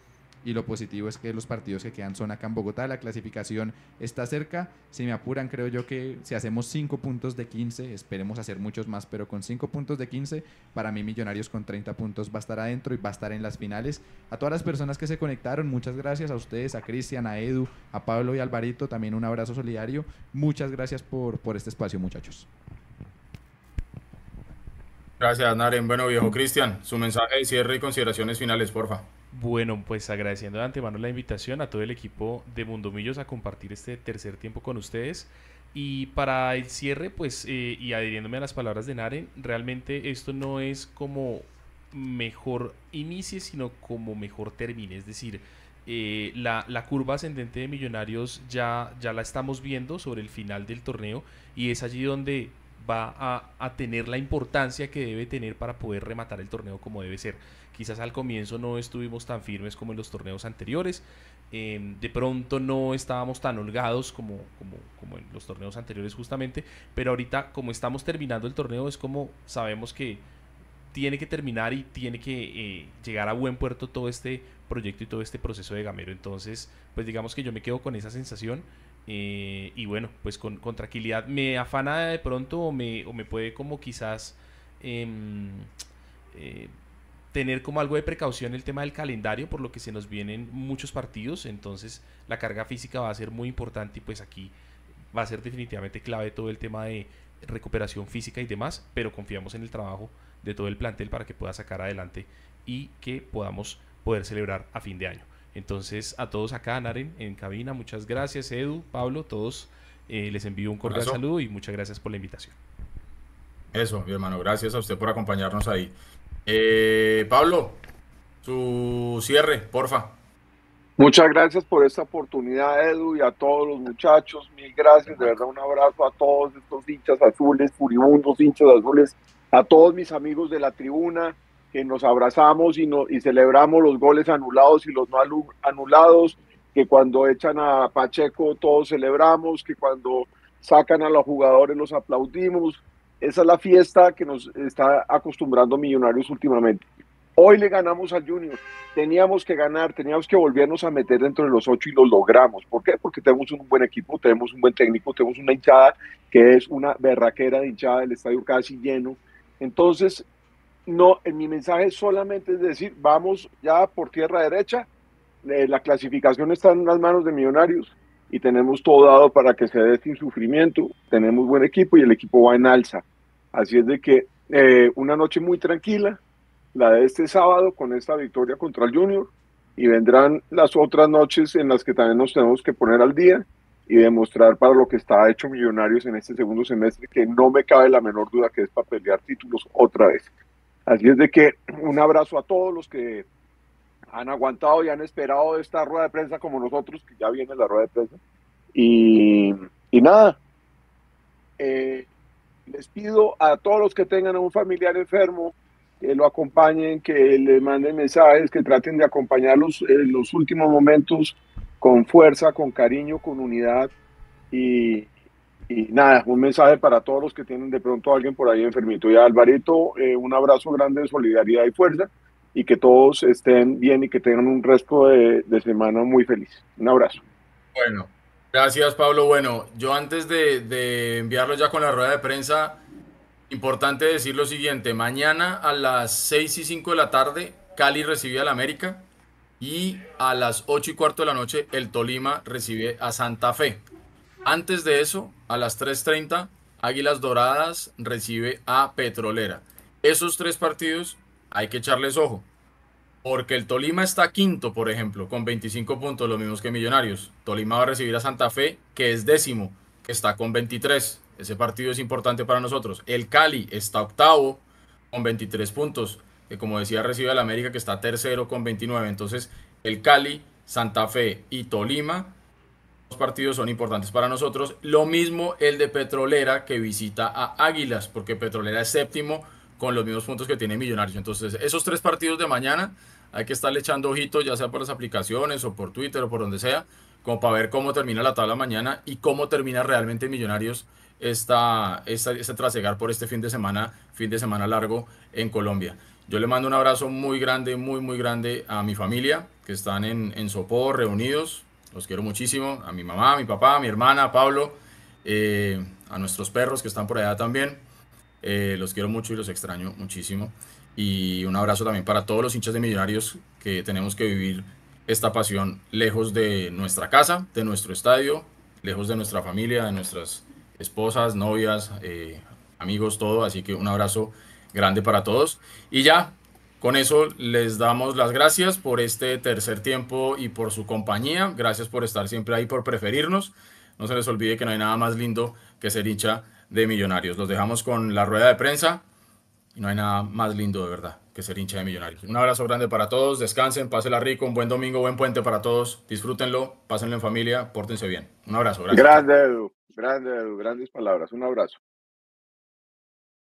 y lo positivo es que los partidos que quedan son acá en Bogotá, la clasificación está cerca, si me apuran creo yo que si hacemos 5 puntos de 15, esperemos hacer muchos más, pero con 5 puntos de 15, para mí Millonarios con 30 puntos va a estar adentro y va a estar en las finales. A todas las personas que se conectaron, muchas gracias a ustedes, a Cristian, a Edu, a Pablo y a Alvarito, también un abrazo solidario, muchas gracias por, por este espacio muchachos. Gracias, Naren. Bueno, viejo Cristian, su mensaje de cierre y consideraciones finales, porfa. Bueno, pues agradeciendo de antemano la invitación a todo el equipo de Mundomillos a compartir este tercer tiempo con ustedes. Y para el cierre, pues, eh, y adhiriéndome a las palabras de Naren, realmente esto no es como mejor inicie, sino como mejor termine. Es decir, eh, la, la, curva ascendente de Millonarios ya, ya la estamos viendo sobre el final del torneo y es allí donde va a, a tener la importancia que debe tener para poder rematar el torneo como debe ser. Quizás al comienzo no estuvimos tan firmes como en los torneos anteriores. Em, de pronto no estábamos tan holgados como, como, como, en los torneos anteriores justamente. Pero ahorita como estamos terminando el torneo es como sabemos que tiene que terminar y tiene que eh, llegar a buen puerto todo este proyecto y todo este proceso de Gamero. Entonces, pues digamos que yo me quedo con esa sensación. Eh, y bueno, pues con, tranquilidad. Me afana de pronto o me, o me puede como quizás... Em, eh, tener como algo de precaución el tema del calendario, por lo que se nos vienen muchos partidos, entonces la carga física va a ser muy importante y pues aquí va a ser definitivamente clave todo el tema de recuperación física y demás, pero confiamos en el trabajo de todo el plantel para que pueda sacar adelante y que podamos poder celebrar a fin de año. Entonces a todos acá, Naren, en cabina, muchas gracias, Edu, Pablo, todos eh, les envío un cordial saludo y muchas gracias por la invitación. Eso, mi hermano, gracias a usted por acompañarnos ahí. Eh, Pablo, su cierre, porfa. Muchas gracias por esta oportunidad, Edu, y a todos los muchachos. Mil gracias, de verdad, un abrazo a todos estos hinchas azules, furibundos hinchas azules, a todos mis amigos de la tribuna, que nos abrazamos y, no, y celebramos los goles anulados y los no anulados, que cuando echan a Pacheco todos celebramos, que cuando sacan a los jugadores los aplaudimos, esa es la fiesta que nos está acostumbrando Millonarios últimamente. Hoy le ganamos al Junior. Teníamos que ganar, teníamos que volvernos a meter dentro de los ocho y lo logramos. ¿Por qué? Porque tenemos un buen equipo, tenemos un buen técnico, tenemos una hinchada que es una berraquera de hinchada, el estadio casi lleno. Entonces, no, en mi mensaje solamente es decir, vamos ya por tierra derecha, eh, la clasificación está en las manos de Millonarios, y tenemos todo dado para que se dé sin sufrimiento. Tenemos buen equipo y el equipo va en alza. Así es de que eh, una noche muy tranquila, la de este sábado con esta victoria contra el Junior y vendrán las otras noches en las que también nos tenemos que poner al día y demostrar para lo que está hecho Millonarios en este segundo semestre que no me cabe la menor duda que es para pelear títulos otra vez. Así es de que un abrazo a todos los que han aguantado y han esperado esta rueda de prensa como nosotros, que ya viene la rueda de prensa. Y, y nada, eh, les pido a todos los que tengan a un familiar enfermo, que lo acompañen, que le manden mensajes, que traten de acompañarlos en los últimos momentos con fuerza, con cariño, con unidad. Y, y nada, un mensaje para todos los que tienen de pronto a alguien por ahí enfermito. Y a Alvarito, eh, un abrazo grande de solidaridad y fuerza y que todos estén bien y que tengan un resto de, semana muy feliz. Un abrazo. Bueno, gracias Pablo. Bueno, yo antes de, enviarlo ya con la rueda de prensa, importante decir lo siguiente, mañana a las 6 y 5 de la tarde, Cali recibe al América y a las 8 y cuarto de la noche el Tolima recibe a Santa Fe. Antes de eso, a las 3.30, Águilas Doradas recibe a Petrolera. Esos tres partidos hay que echarles ojo. Porque el Tolima está quinto, por ejemplo, con 25 puntos, lo mismos que Millonarios. Tolima va a recibir a Santa Fe, que es décimo, que está con 23. Ese partido es importante para nosotros. El Cali está octavo con 23 puntos, que como decía recibe al América, que está tercero con 29. Entonces, el Cali, Santa Fe y Tolima, partidos son importantes para nosotros. Lo mismo el de Petrolera, que visita a Águilas, porque Petrolera es séptimo con los mismos puntos que tiene Millonarios. Entonces, esos tres partidos de mañana hay que estarle echando ojitos, ya sea por las aplicaciones o por Twitter o por donde sea, como para ver cómo termina la tabla mañana y cómo termina realmente Millonarios esta, esta, este trasegar por este fin de semana, fin de semana largo en Colombia. Yo le mando un abrazo muy grande, muy, muy grande a mi familia, que están en, en Sopor, reunidos. Los quiero muchísimo. A mi mamá, a mi papá, a mi hermana, a Pablo, eh, a nuestros perros que están por allá también. Eh, los quiero mucho y los extraño muchísimo. Y un abrazo también para todos los hinchas de Millonarios que tenemos que vivir esta pasión lejos de nuestra casa, de nuestro estadio, lejos de nuestra familia, de nuestras esposas, novias, eh, amigos, todo. Así que un abrazo grande para todos. Y ya, con eso les damos las gracias por este tercer tiempo y por su compañía. Gracias por estar siempre ahí, por preferirnos. No se les olvide que no hay nada más lindo que ser hincha de Millonarios. Los dejamos con la rueda de prensa y no hay nada más lindo de verdad que ser hincha de Millonarios. Un abrazo grande para todos, descansen, pásenla rico, un buen domingo, buen puente para todos, disfrútenlo, pásenlo en familia, pórtense bien. Un abrazo, gracias. Grande Edu, grande Edu, grandes palabras, un abrazo.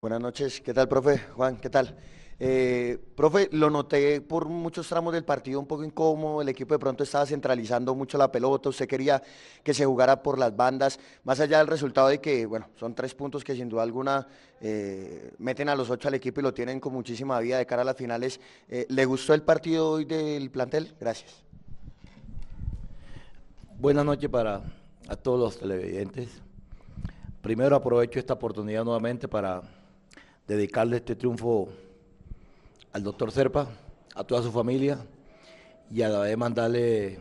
Buenas noches, ¿qué tal, profe? Juan, ¿qué tal? Eh, profe, lo noté por muchos tramos del partido un poco incómodo, el equipo de pronto estaba centralizando mucho la pelota, usted quería que se jugara por las bandas, más allá del resultado de que, bueno, son tres puntos que sin duda alguna eh, meten a los ocho al equipo y lo tienen con muchísima vida de cara a las finales. Eh, ¿Le gustó el partido hoy del plantel? Gracias. Buenas noches para a todos los televidentes. Primero aprovecho esta oportunidad nuevamente para dedicarle este triunfo al doctor Serpa, a toda su familia y a la vez mandarle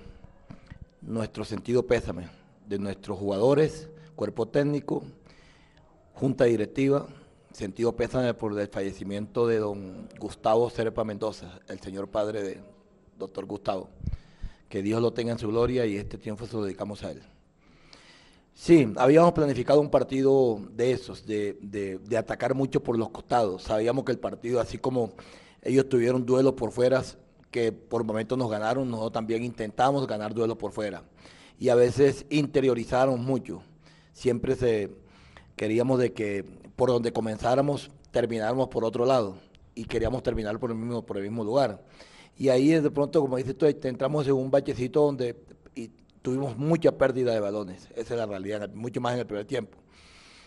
nuestro sentido pésame de nuestros jugadores, cuerpo técnico, junta directiva, sentido pésame por el fallecimiento de don Gustavo Serpa Mendoza, el señor padre de doctor Gustavo. Que Dios lo tenga en su gloria y este tiempo se lo dedicamos a él. Sí, habíamos planificado un partido de esos, de, de atacar mucho por los costados. Sabíamos que el partido, así como ellos tuvieron duelos por fuera que por momentos nos ganaron, nosotros también intentamos ganar duelos por fuera. Y a veces interiorizaron mucho. Siempre se queríamos de que por donde comenzáramos termináramos por otro lado y queríamos terminar por el mismo, por el mismo lugar. Y ahí de pronto, como dices tú, entramos en un bachecito donde y tuvimos mucha pérdida de balones. Esa es la realidad, mucho más en el primer tiempo.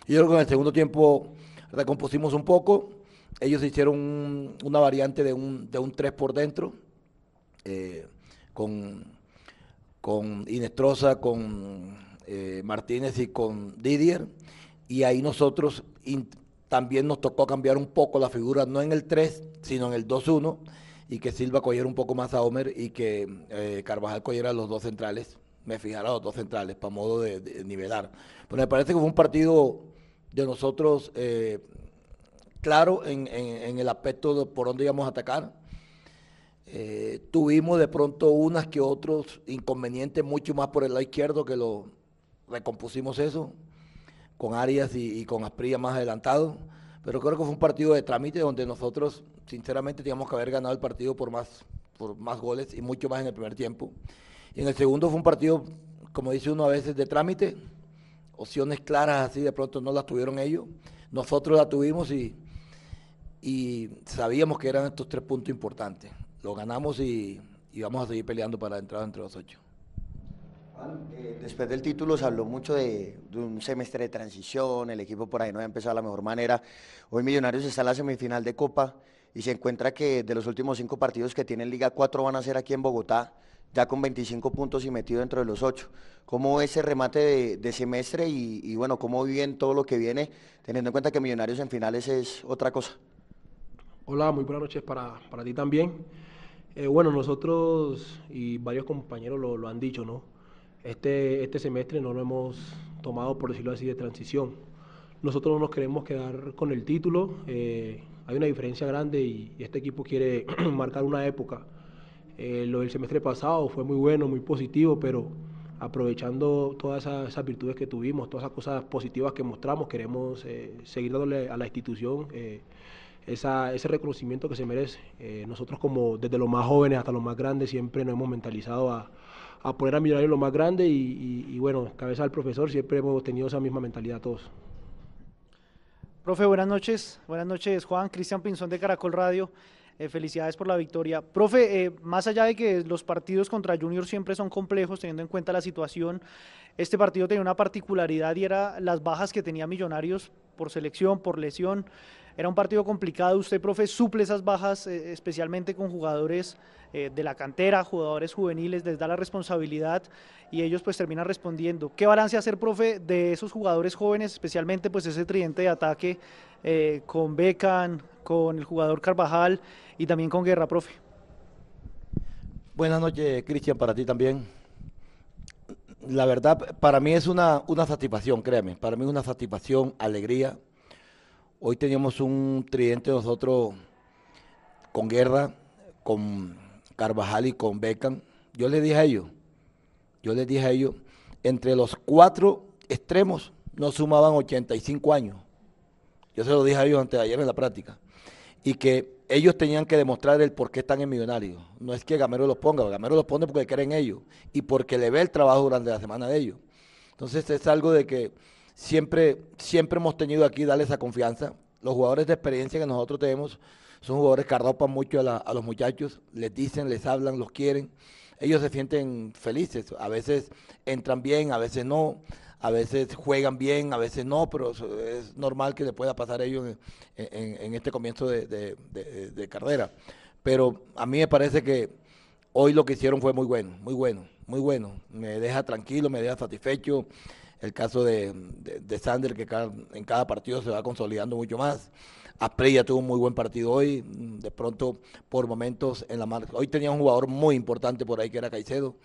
Y yo creo que en el segundo tiempo recompusimos un poco ellos hicieron una variante de un, de un 3 por dentro, eh, con, con Inestrosa, con eh, Martínez y con Didier, y ahí nosotros también nos tocó cambiar un poco la figura, no en el 3, sino en el 2-1, y que Silva cogiera un poco más a Homer y que eh, Carvajal cogiera los dos centrales, me fijara los dos centrales, para modo de, nivelar. Pero me parece que fue un partido de nosotros claro en, el aspecto de por dónde íbamos a atacar. Eh, tuvimos de pronto unas que otros inconvenientes mucho más por el lado izquierdo que lo recompusimos eso, con Arias y, con Asprilla más adelantado. Pero creo que fue un partido de trámite donde nosotros, sinceramente, teníamos que haber ganado el partido por más, por más goles y mucho más en el primer tiempo. Y en el segundo fue un partido, como dice uno a veces, de trámite. Opciones claras así de pronto no las tuvieron ellos. Nosotros las tuvimos y, y sabíamos que eran estos tres puntos importantes. Lo ganamos y, vamos a seguir peleando para entrar entre los ocho. Eh, después del título se habló mucho de, un semestre de transición, el equipo por ahí no había empezado de la mejor manera. Hoy Millonarios está en la semifinal de Copa y se encuentra que de los últimos cinco partidos que tiene en Liga, cuatro van a ser aquí en Bogotá, ya con 25 puntos y metido dentro de los ocho. ¿Cómo ese remate de, semestre y, y, bueno, cómo viven todo lo que viene, teniendo en cuenta que Millonarios en finales es otra cosa? Hola, muy buenas noches para, ti también. Eh, bueno, nosotros y varios compañeros lo, han dicho, ¿no? Este, este semestre no lo hemos tomado, por decirlo así, de transición. Nosotros no nos queremos quedar con el título. Eh, hay una diferencia grande y, este equipo quiere [CLEARS THROAT] marcar una época. Eh, lo del semestre pasado fue muy bueno, muy positivo, pero aprovechando todas esas, virtudes que tuvimos, todas esas cosas positivas que mostramos, queremos seguir dándole a la institución ese reconocimiento que se merece. Eh, nosotros como desde los más jóvenes hasta los más grandes siempre nos hemos mentalizado a, poner a en lo más grande y, bueno, cabeza del profesor siempre hemos tenido esa misma mentalidad todos. Profe, buenas noches. Buenas noches, Juan. Cristian Pinzón de Caracol Radio. Eh, felicidades por la victoria. Profe, eh, más allá de que los partidos contra Junior siempre son complejos, teniendo en cuenta la situación, este partido tenía una particularidad y era las bajas que tenía Millonarios por selección, por lesión. Era un partido complicado. Usted, profe, suple esas bajas, eh, especialmente con jugadores de la cantera, jugadores juveniles, les da la responsabilidad y ellos pues terminan respondiendo. ¿Qué balance hacer, profe, de esos jugadores jóvenes, especialmente pues ese tridente de ataque con Becan, con el jugador Carvajal y también con Guerra, profe. Buenas noches, Cristian, para ti también. La verdad, para mí es una, una satisfacción, créeme, para mí es una satisfacción, alegría. Hoy teníamos un tridente nosotros con Guerra, con Carvajal y con Beckham. Yo les dije a ellos, yo les dije a ellos, entre los cuatro extremos no sumaban 85 años. Yo se lo dije a ellos antes de ayer en la práctica. Y que ellos tenían que demostrar el por qué están en Millonarios. No es que Gamero los ponga, Gamero los pone porque creen ellos y porque le ve el trabajo durante la semana de ellos. Entonces es algo de que siempre, siempre hemos tenido aquí darle esa confianza. Los jugadores de experiencia que nosotros tenemos son jugadores que arropan mucho a, a los muchachos, les dicen, les hablan, los quieren. Ellos se sienten felices, a veces entran bien, a veces no a veces juegan bien, a veces no, pero es normal que le pueda pasar a ellos en, este comienzo de, carrera. Pero a mí me parece que hoy lo que hicieron fue muy bueno, muy bueno, muy bueno. Me deja tranquilo, me deja satisfecho. El caso de, Sander, que en cada partido se va consolidando mucho más. Asprey tuvo un muy buen partido hoy, de pronto por momentos en la marca. Hoy tenía un jugador muy importante por ahí que era Caicedo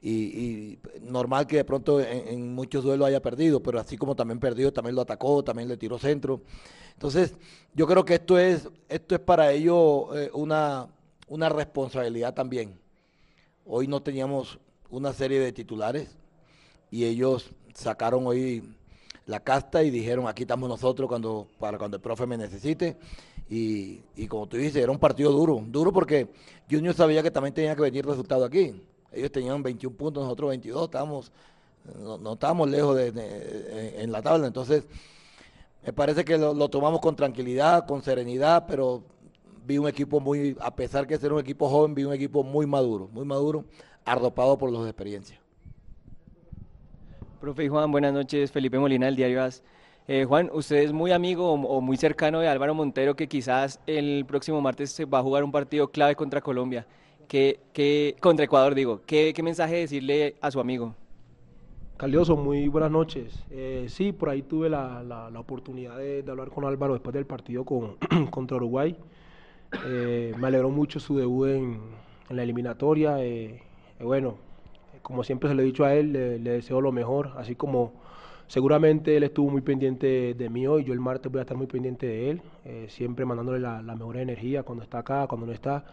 y, normal que de pronto en, muchos duelos haya perdido, pero así como también perdió, también lo atacó, también le tiró centro. Entonces, yo creo que esto es, esto es para ellos eh, una, una responsabilidad también. Hoy no teníamos una serie de titulares y ellos sacaron hoy la casta y dijeron aquí estamos nosotros cuando para cuando el profe me necesite y, y como tú dices era un partido duro duro porque Junior sabía que también tenía que venir resultado aquí ellos tenían 21 puntos, nosotros 22, estábamos, no, estábamos lejos de, en la tabla. Entonces, me parece que lo, tomamos con tranquilidad, con serenidad, pero vi un equipo muy, a pesar que ser un equipo joven, vi un equipo muy maduro, muy maduro, arropado por los experiencias. Profe Juan, buenas noches. Felipe Molina, del diario AS. Eh, Juan, usted es muy amigo o, muy cercano de Álvaro Montero, que quizás el próximo martes se va a jugar un partido clave contra Colombia. ¿Qué, contra Ecuador digo, ¿qué, mensaje decirle a su amigo? Calioso, muy buenas noches. Eh, sí, por ahí tuve la, la, oportunidad de, hablar con Álvaro después del partido con, [CLEARS THROAT] contra Uruguay. Eh, me alegró mucho su debut en, la eliminatoria. Bueno, como siempre se lo he dicho a él, le, deseo lo mejor, así como seguramente él estuvo muy pendiente de mí hoy, yo el martes voy a estar muy pendiente de él, siempre mandándole la, mejor energía cuando está acá, cuando no está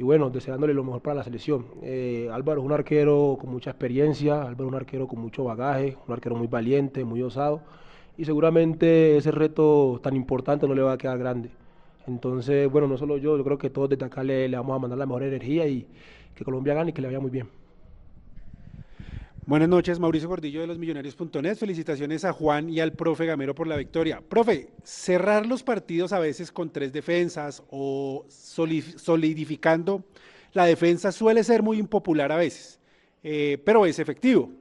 y bueno, deseándole lo mejor para la selección. Eh, Álvaro es un arquero con mucha experiencia, Álvaro es un arquero con mucho bagaje, un arquero muy valiente, muy osado, y seguramente ese reto tan importante no le va a quedar grande. Entonces, bueno, no solo yo, yo creo que todos desde acá le vamos a mandar la mejor energía y que Colombia gane y que le vaya muy bien. Buenas noches, Mauricio Gordillo de los Millonarios.net. Felicitaciones a Juan y al profe Gamero por la victoria. Profe, cerrar los partidos a veces con tres defensas o solidificando la defensa suele ser muy impopular a veces, eh, pero es efectivo.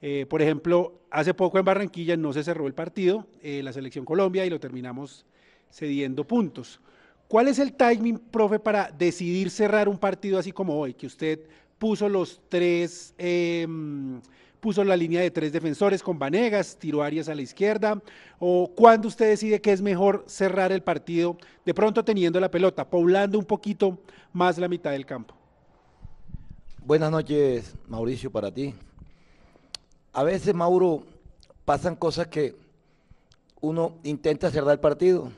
Eh, por ejemplo, hace poco en Barranquilla no se cerró el partido, eh, la selección Colombia, y lo terminamos cediendo puntos. ¿Cuál es el timing, profe, para decidir cerrar un partido así como hoy? Que usted puso los tres, em, puso la línea de tres defensores con Vanegas, tiró Arias a la izquierda, o cuando usted decide que es mejor cerrar el partido, de pronto teniendo la pelota, poblando un poquito más la mitad del campo. Buenas noches, Mauricio, para ti. A veces, Mauro, pasan cosas que uno intenta cerrar el partido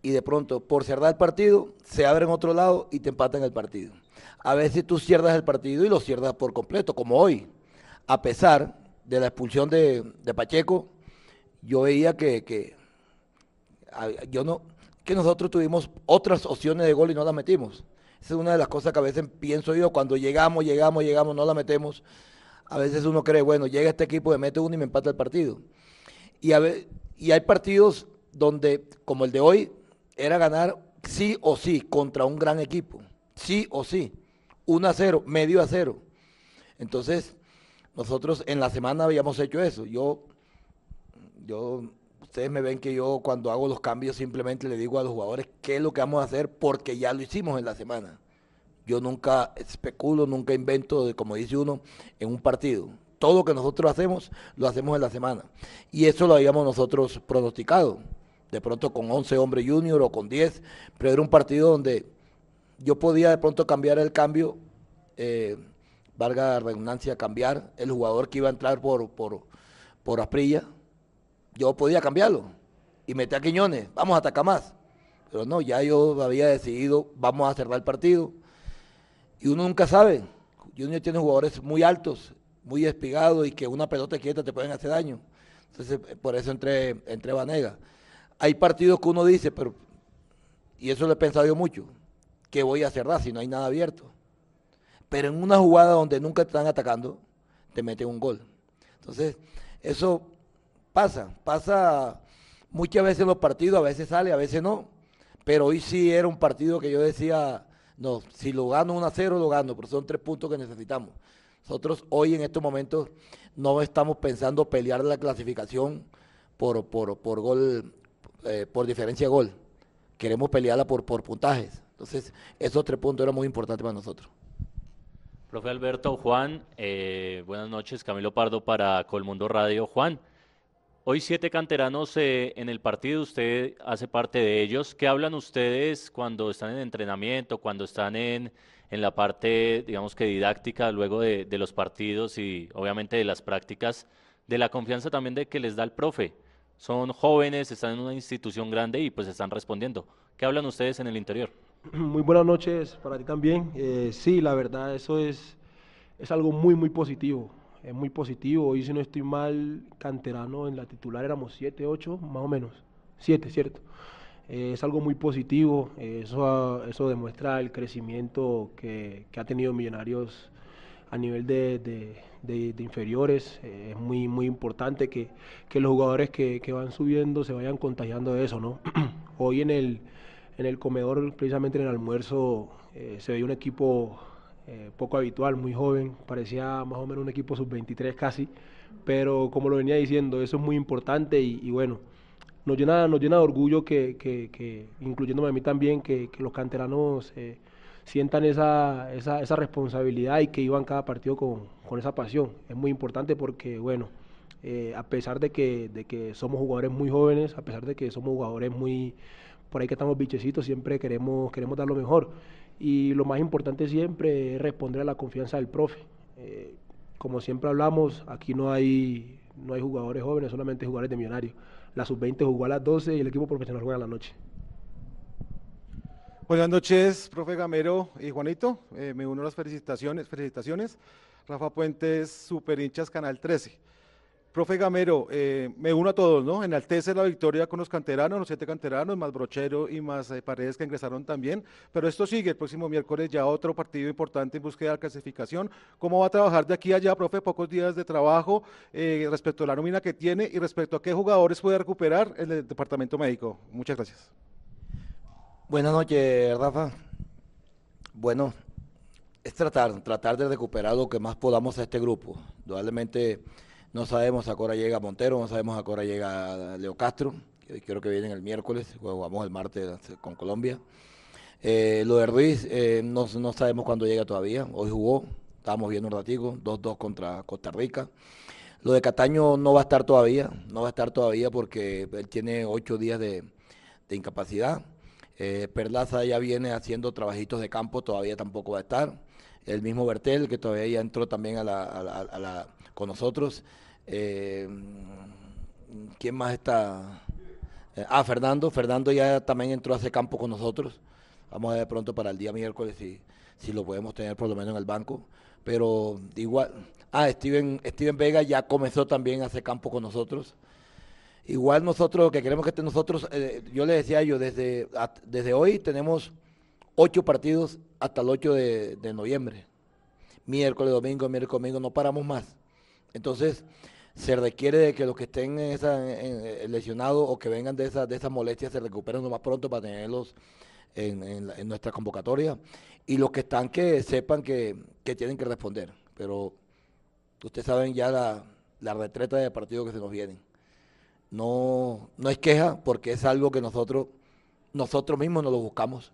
y de pronto, por cerrar el partido, se abre en otro lado y te empatan el partido a veces tú cierras el partido y lo cierras por completo, como hoy. A pesar de la expulsión de, Pacheco, yo veía que, yo no, que nosotros tuvimos otras opciones de gol y no las metimos. Esa es una de las cosas que a veces pienso yo, cuando llegamos, llegamos, llegamos, no la metemos. A veces uno cree, bueno, llega este equipo, me mete uno y me empata el partido. Y, a y hay partidos donde, como el de hoy, era ganar sí o sí contra un gran equipo. Sí o sí. 1 a 0, medio a 0. Entonces, nosotros en la semana habíamos hecho eso. Yo, yo, ustedes me ven que yo cuando hago los cambios simplemente le digo a los jugadores qué es lo que vamos a hacer porque ya lo hicimos en la semana. Yo nunca especulo, nunca invento, como dice uno, en un partido. Todo lo que nosotros hacemos, lo hacemos en la semana. Y eso lo habíamos nosotros pronosticado. De pronto con 11 hombres junior o con 10, pero era un partido donde yo podía de pronto cambiar el cambio, eh, valga la redundancia, cambiar el jugador que iba a entrar por, por, por Asprilla. Yo podía cambiarlo y meter a Quiñones, vamos a atacar más. Pero no, ya yo había decidido, vamos a cerrar el partido y uno nunca sabe. Junior tiene jugadores muy altos, muy espigados y que una pelota quieta te pueden hacer daño. Entonces, eh, por eso entré, entré Vanega. Hay partidos que uno dice, pero, y eso lo he pensado yo mucho, que voy a cerrar si no hay nada abierto. Pero en una jugada donde nunca te están atacando, te meten un gol. Entonces, eso pasa, pasa muchas veces los partidos, a veces sale, a veces no. Pero hoy sí era un partido que yo decía, no, si lo gano 1 a 0, lo gano, pero son tres puntos que necesitamos. Nosotros hoy en estos momentos no estamos pensando pelear la clasificación por, por, por gol, eh, por diferencia de gol. Queremos pelearla por, por puntajes. Entonces, esos tres puntos eran muy importantes para nosotros. Profe Alberto, Juan, eh, buenas noches. Camilo Pardo para Colmundo Radio. Juan, Hoy siete canteranos eh, en el partido, usted hace parte de ellos. ¿Qué hablan ustedes cuando están en entrenamiento, cuando están en, en la parte, digamos que didáctica, luego de, de, los partidos y obviamente de las prácticas, de la confianza también de que les da el profe? Son jóvenes, están en una institución grande y pues están respondiendo. ¿Qué hablan ustedes en el interior? [CLEARS THROAT] Muy buenas noches para ti también. Eh, sí, la verdad, eso es, es algo muy, muy positivo es muy positivo. Hoy, si no estoy mal, canterano en la titular éramos 7, 8, más o menos. 7, ¿cierto? Eh, es algo muy positivo. eso, eso demuestra el crecimiento que, ha tenido Millonarios a nivel de, inferiores. Eh, es muy, muy importante que, que los jugadores que, van subiendo se vayan contagiando de eso, ¿no? [CLEARS THROAT] Hoy en el, en el comedor, precisamente en el almuerzo, eh, se veía un equipo eh, poco habitual, muy joven, parecía más o menos un equipo sub-23 casi, pero como lo venía diciendo, eso es muy importante y, bueno, nos llena, nos llena de orgullo que, que, incluyéndome a mí también, que, los canteranos eh, sientan esa, esa, esa, responsabilidad y que iban cada partido con, con esa pasión. Es muy importante porque, bueno, a pesar de que, de que somos jugadores muy jóvenes, a pesar de que somos jugadores muy, por ahí que estamos bichecitos, siempre queremos, queremos dar lo mejor y lo más importante siempre es responder a la confianza del profe. Eh, como siempre hablamos, aquí no hay, no hay jugadores jóvenes, solamente jugadores de millonarios. La sub-20 jugó a las 12 y el equipo profesional juega a la noche. Buenas noches, profe Gamero y Juanito. Eh, me uno a las felicitaciones. felicitaciones. Rafa Puentes, Super Hinchas, Canal 13. Profe Gamero, eh, me uno a todos, ¿no? Enaltece la victoria con los canteranos, los siete canteranos, más Brochero y más eh, Paredes que ingresaron también. Pero esto sigue el próximo miércoles, ya otro partido importante en búsqueda de clasificación. ¿Cómo va a trabajar de aquí a allá, profe? Pocos días de trabajo eh, respecto a la nómina que tiene y respecto a qué jugadores puede recuperar el departamento médico. Muchas gracias. Buenas noches, Rafa. Bueno, es tratar, tratar de recuperar lo que más podamos a este grupo. Probablemente no sabemos a qué hora llega Montero, no sabemos a qué hora llega Leo Castro, creo que vienen el miércoles, jugamos el martes con Colombia. Eh, lo de Ruiz, eh, no, sabemos cuándo llega todavía, hoy jugó, estábamos viendo un ratico, 2-2 contra Costa Rica. Lo de Cataño no va a estar todavía, no va a estar todavía porque él tiene ocho días de, incapacidad. Eh, Perlaza ya viene haciendo trabajitos de campo, todavía tampoco va a estar. El mismo Bertel, que todavía ya entró también con nosotros. Eh, ¿Quién más está? Eh, ah, Fernando. Fernando ya también entró a ese campo con nosotros. Vamos a ver pronto para el día miércoles si, si lo podemos tener por lo menos en el banco. Pero igual. Ah, Steven, Steven Vega ya comenzó también a hacer campo con nosotros. Igual nosotros que queremos que nosotros, eh, yo le decía ellos, desde, desde hoy tenemos ocho partidos hasta el 8 de, de noviembre. Miércoles, domingo, miércoles, domingo, no paramos más. Entonces, se requiere de que los que estén lesionados o que vengan de esas de esas molestias se recuperen lo más pronto para tenerlos en, nuestra convocatoria y los que están que sepan que, tienen que responder. Pero ustedes saben ya la, la retreta de partido que se nos vienen. No, no es queja porque es algo que nosotros, nosotros mismos nos lo buscamos.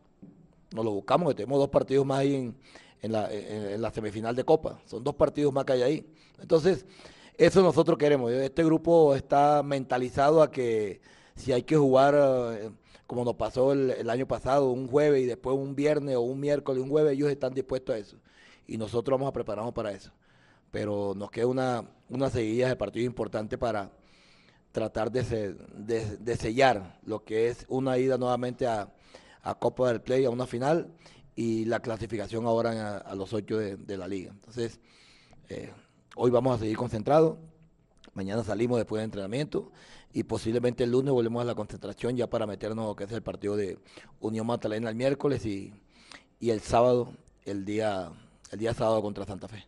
Nos lo buscamos, que tenemos dos partidos más ahí en, en, la, en la semifinal de Copa. Son dos partidos más que hay ahí. Entonces, eso nosotros queremos. Este grupo está mentalizado a que si hay que jugar, eh, como nos pasó el, año pasado, un jueves y después un viernes o un miércoles, un jueves, ellos están dispuestos a eso. Y nosotros vamos a prepararnos para eso. Pero nos queda una, una seguida de partidos importantes para tratar de, de, sellar lo que es una ida nuevamente a, Copa del Play, a una final, y la clasificación ahora a, los ocho de, la liga. Entonces, eh, Hoy vamos a seguir concentrados. Mañana salimos después del entrenamiento y posiblemente el lunes volvemos a la concentración ya para meternos lo que es el partido de Unión Magdalena el miércoles y, el sábado, el día, el día sábado contra Santa Fe.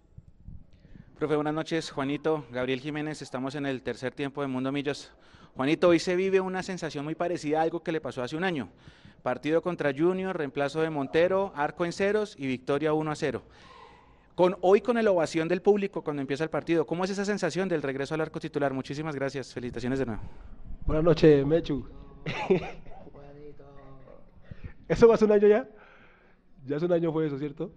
Profe, buenas noches. Juanito, Gabriel Jiménez, estamos en el tercer tiempo de Mundo Millos. Juanito, hoy se vive una sensación muy parecida a algo que le pasó hace un año. Partido contra Junior, reemplazo de Montero, arco en ceros y victoria 1 a 0. Con, hoy con la ovación del público cuando empieza el partido, ¿cómo es esa sensación del regreso al arco titular? Muchísimas gracias, felicitaciones de nuevo. Buenas noches, Mechu. [LAUGHS] ¿Eso va ser un año ya? Ya hace un año fue eso, ¿cierto?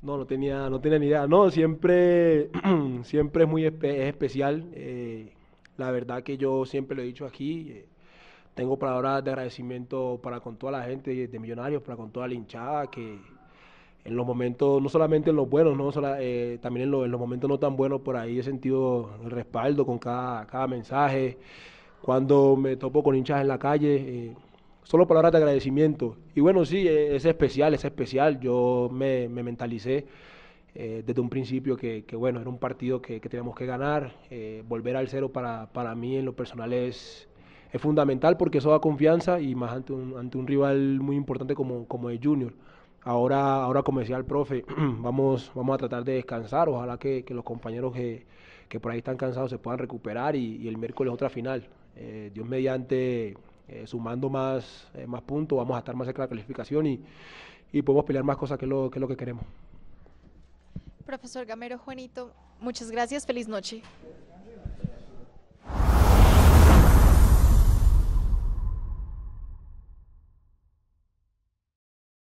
No, no tenía, no tenía ni idea. No, siempre, [CLEARS THROAT] siempre es muy especial. Eh, la verdad que yo siempre lo he dicho aquí. Eh, tengo palabras de agradecimiento para con toda la gente de Millonarios, para con toda la hinchada que en los momentos, no solamente en los buenos, no eh, también en, los momentos no tan buenos, por ahí he sentido el respaldo con cada, cada mensaje. Cuando me topo con hinchas en la calle, eh, solo palabras de agradecimiento. Y bueno, sí, e, es especial, es especial. Yo me, mentalicé eh, desde un principio que, bueno, era un partido que, que teníamos que ganar. volver al cero para, para mí en lo personal es, es fundamental porque eso da confianza y más ante un, ante un rival muy importante como, como el Junior. Ahora, ahora como decía el profe, [CLEARS THROAT] vamos, vamos a tratar de descansar. Ojalá que, los compañeros que, por ahí están cansados se puedan recuperar y, el miércoles otra final. Eh, Dios mediante, eh, sumando más, eh, más puntos, vamos a estar más cerca de la calificación y, y podemos pelear más cosas que lo, que lo que queremos. Profesor Gamero Juanito, muchas gracias. Feliz noche.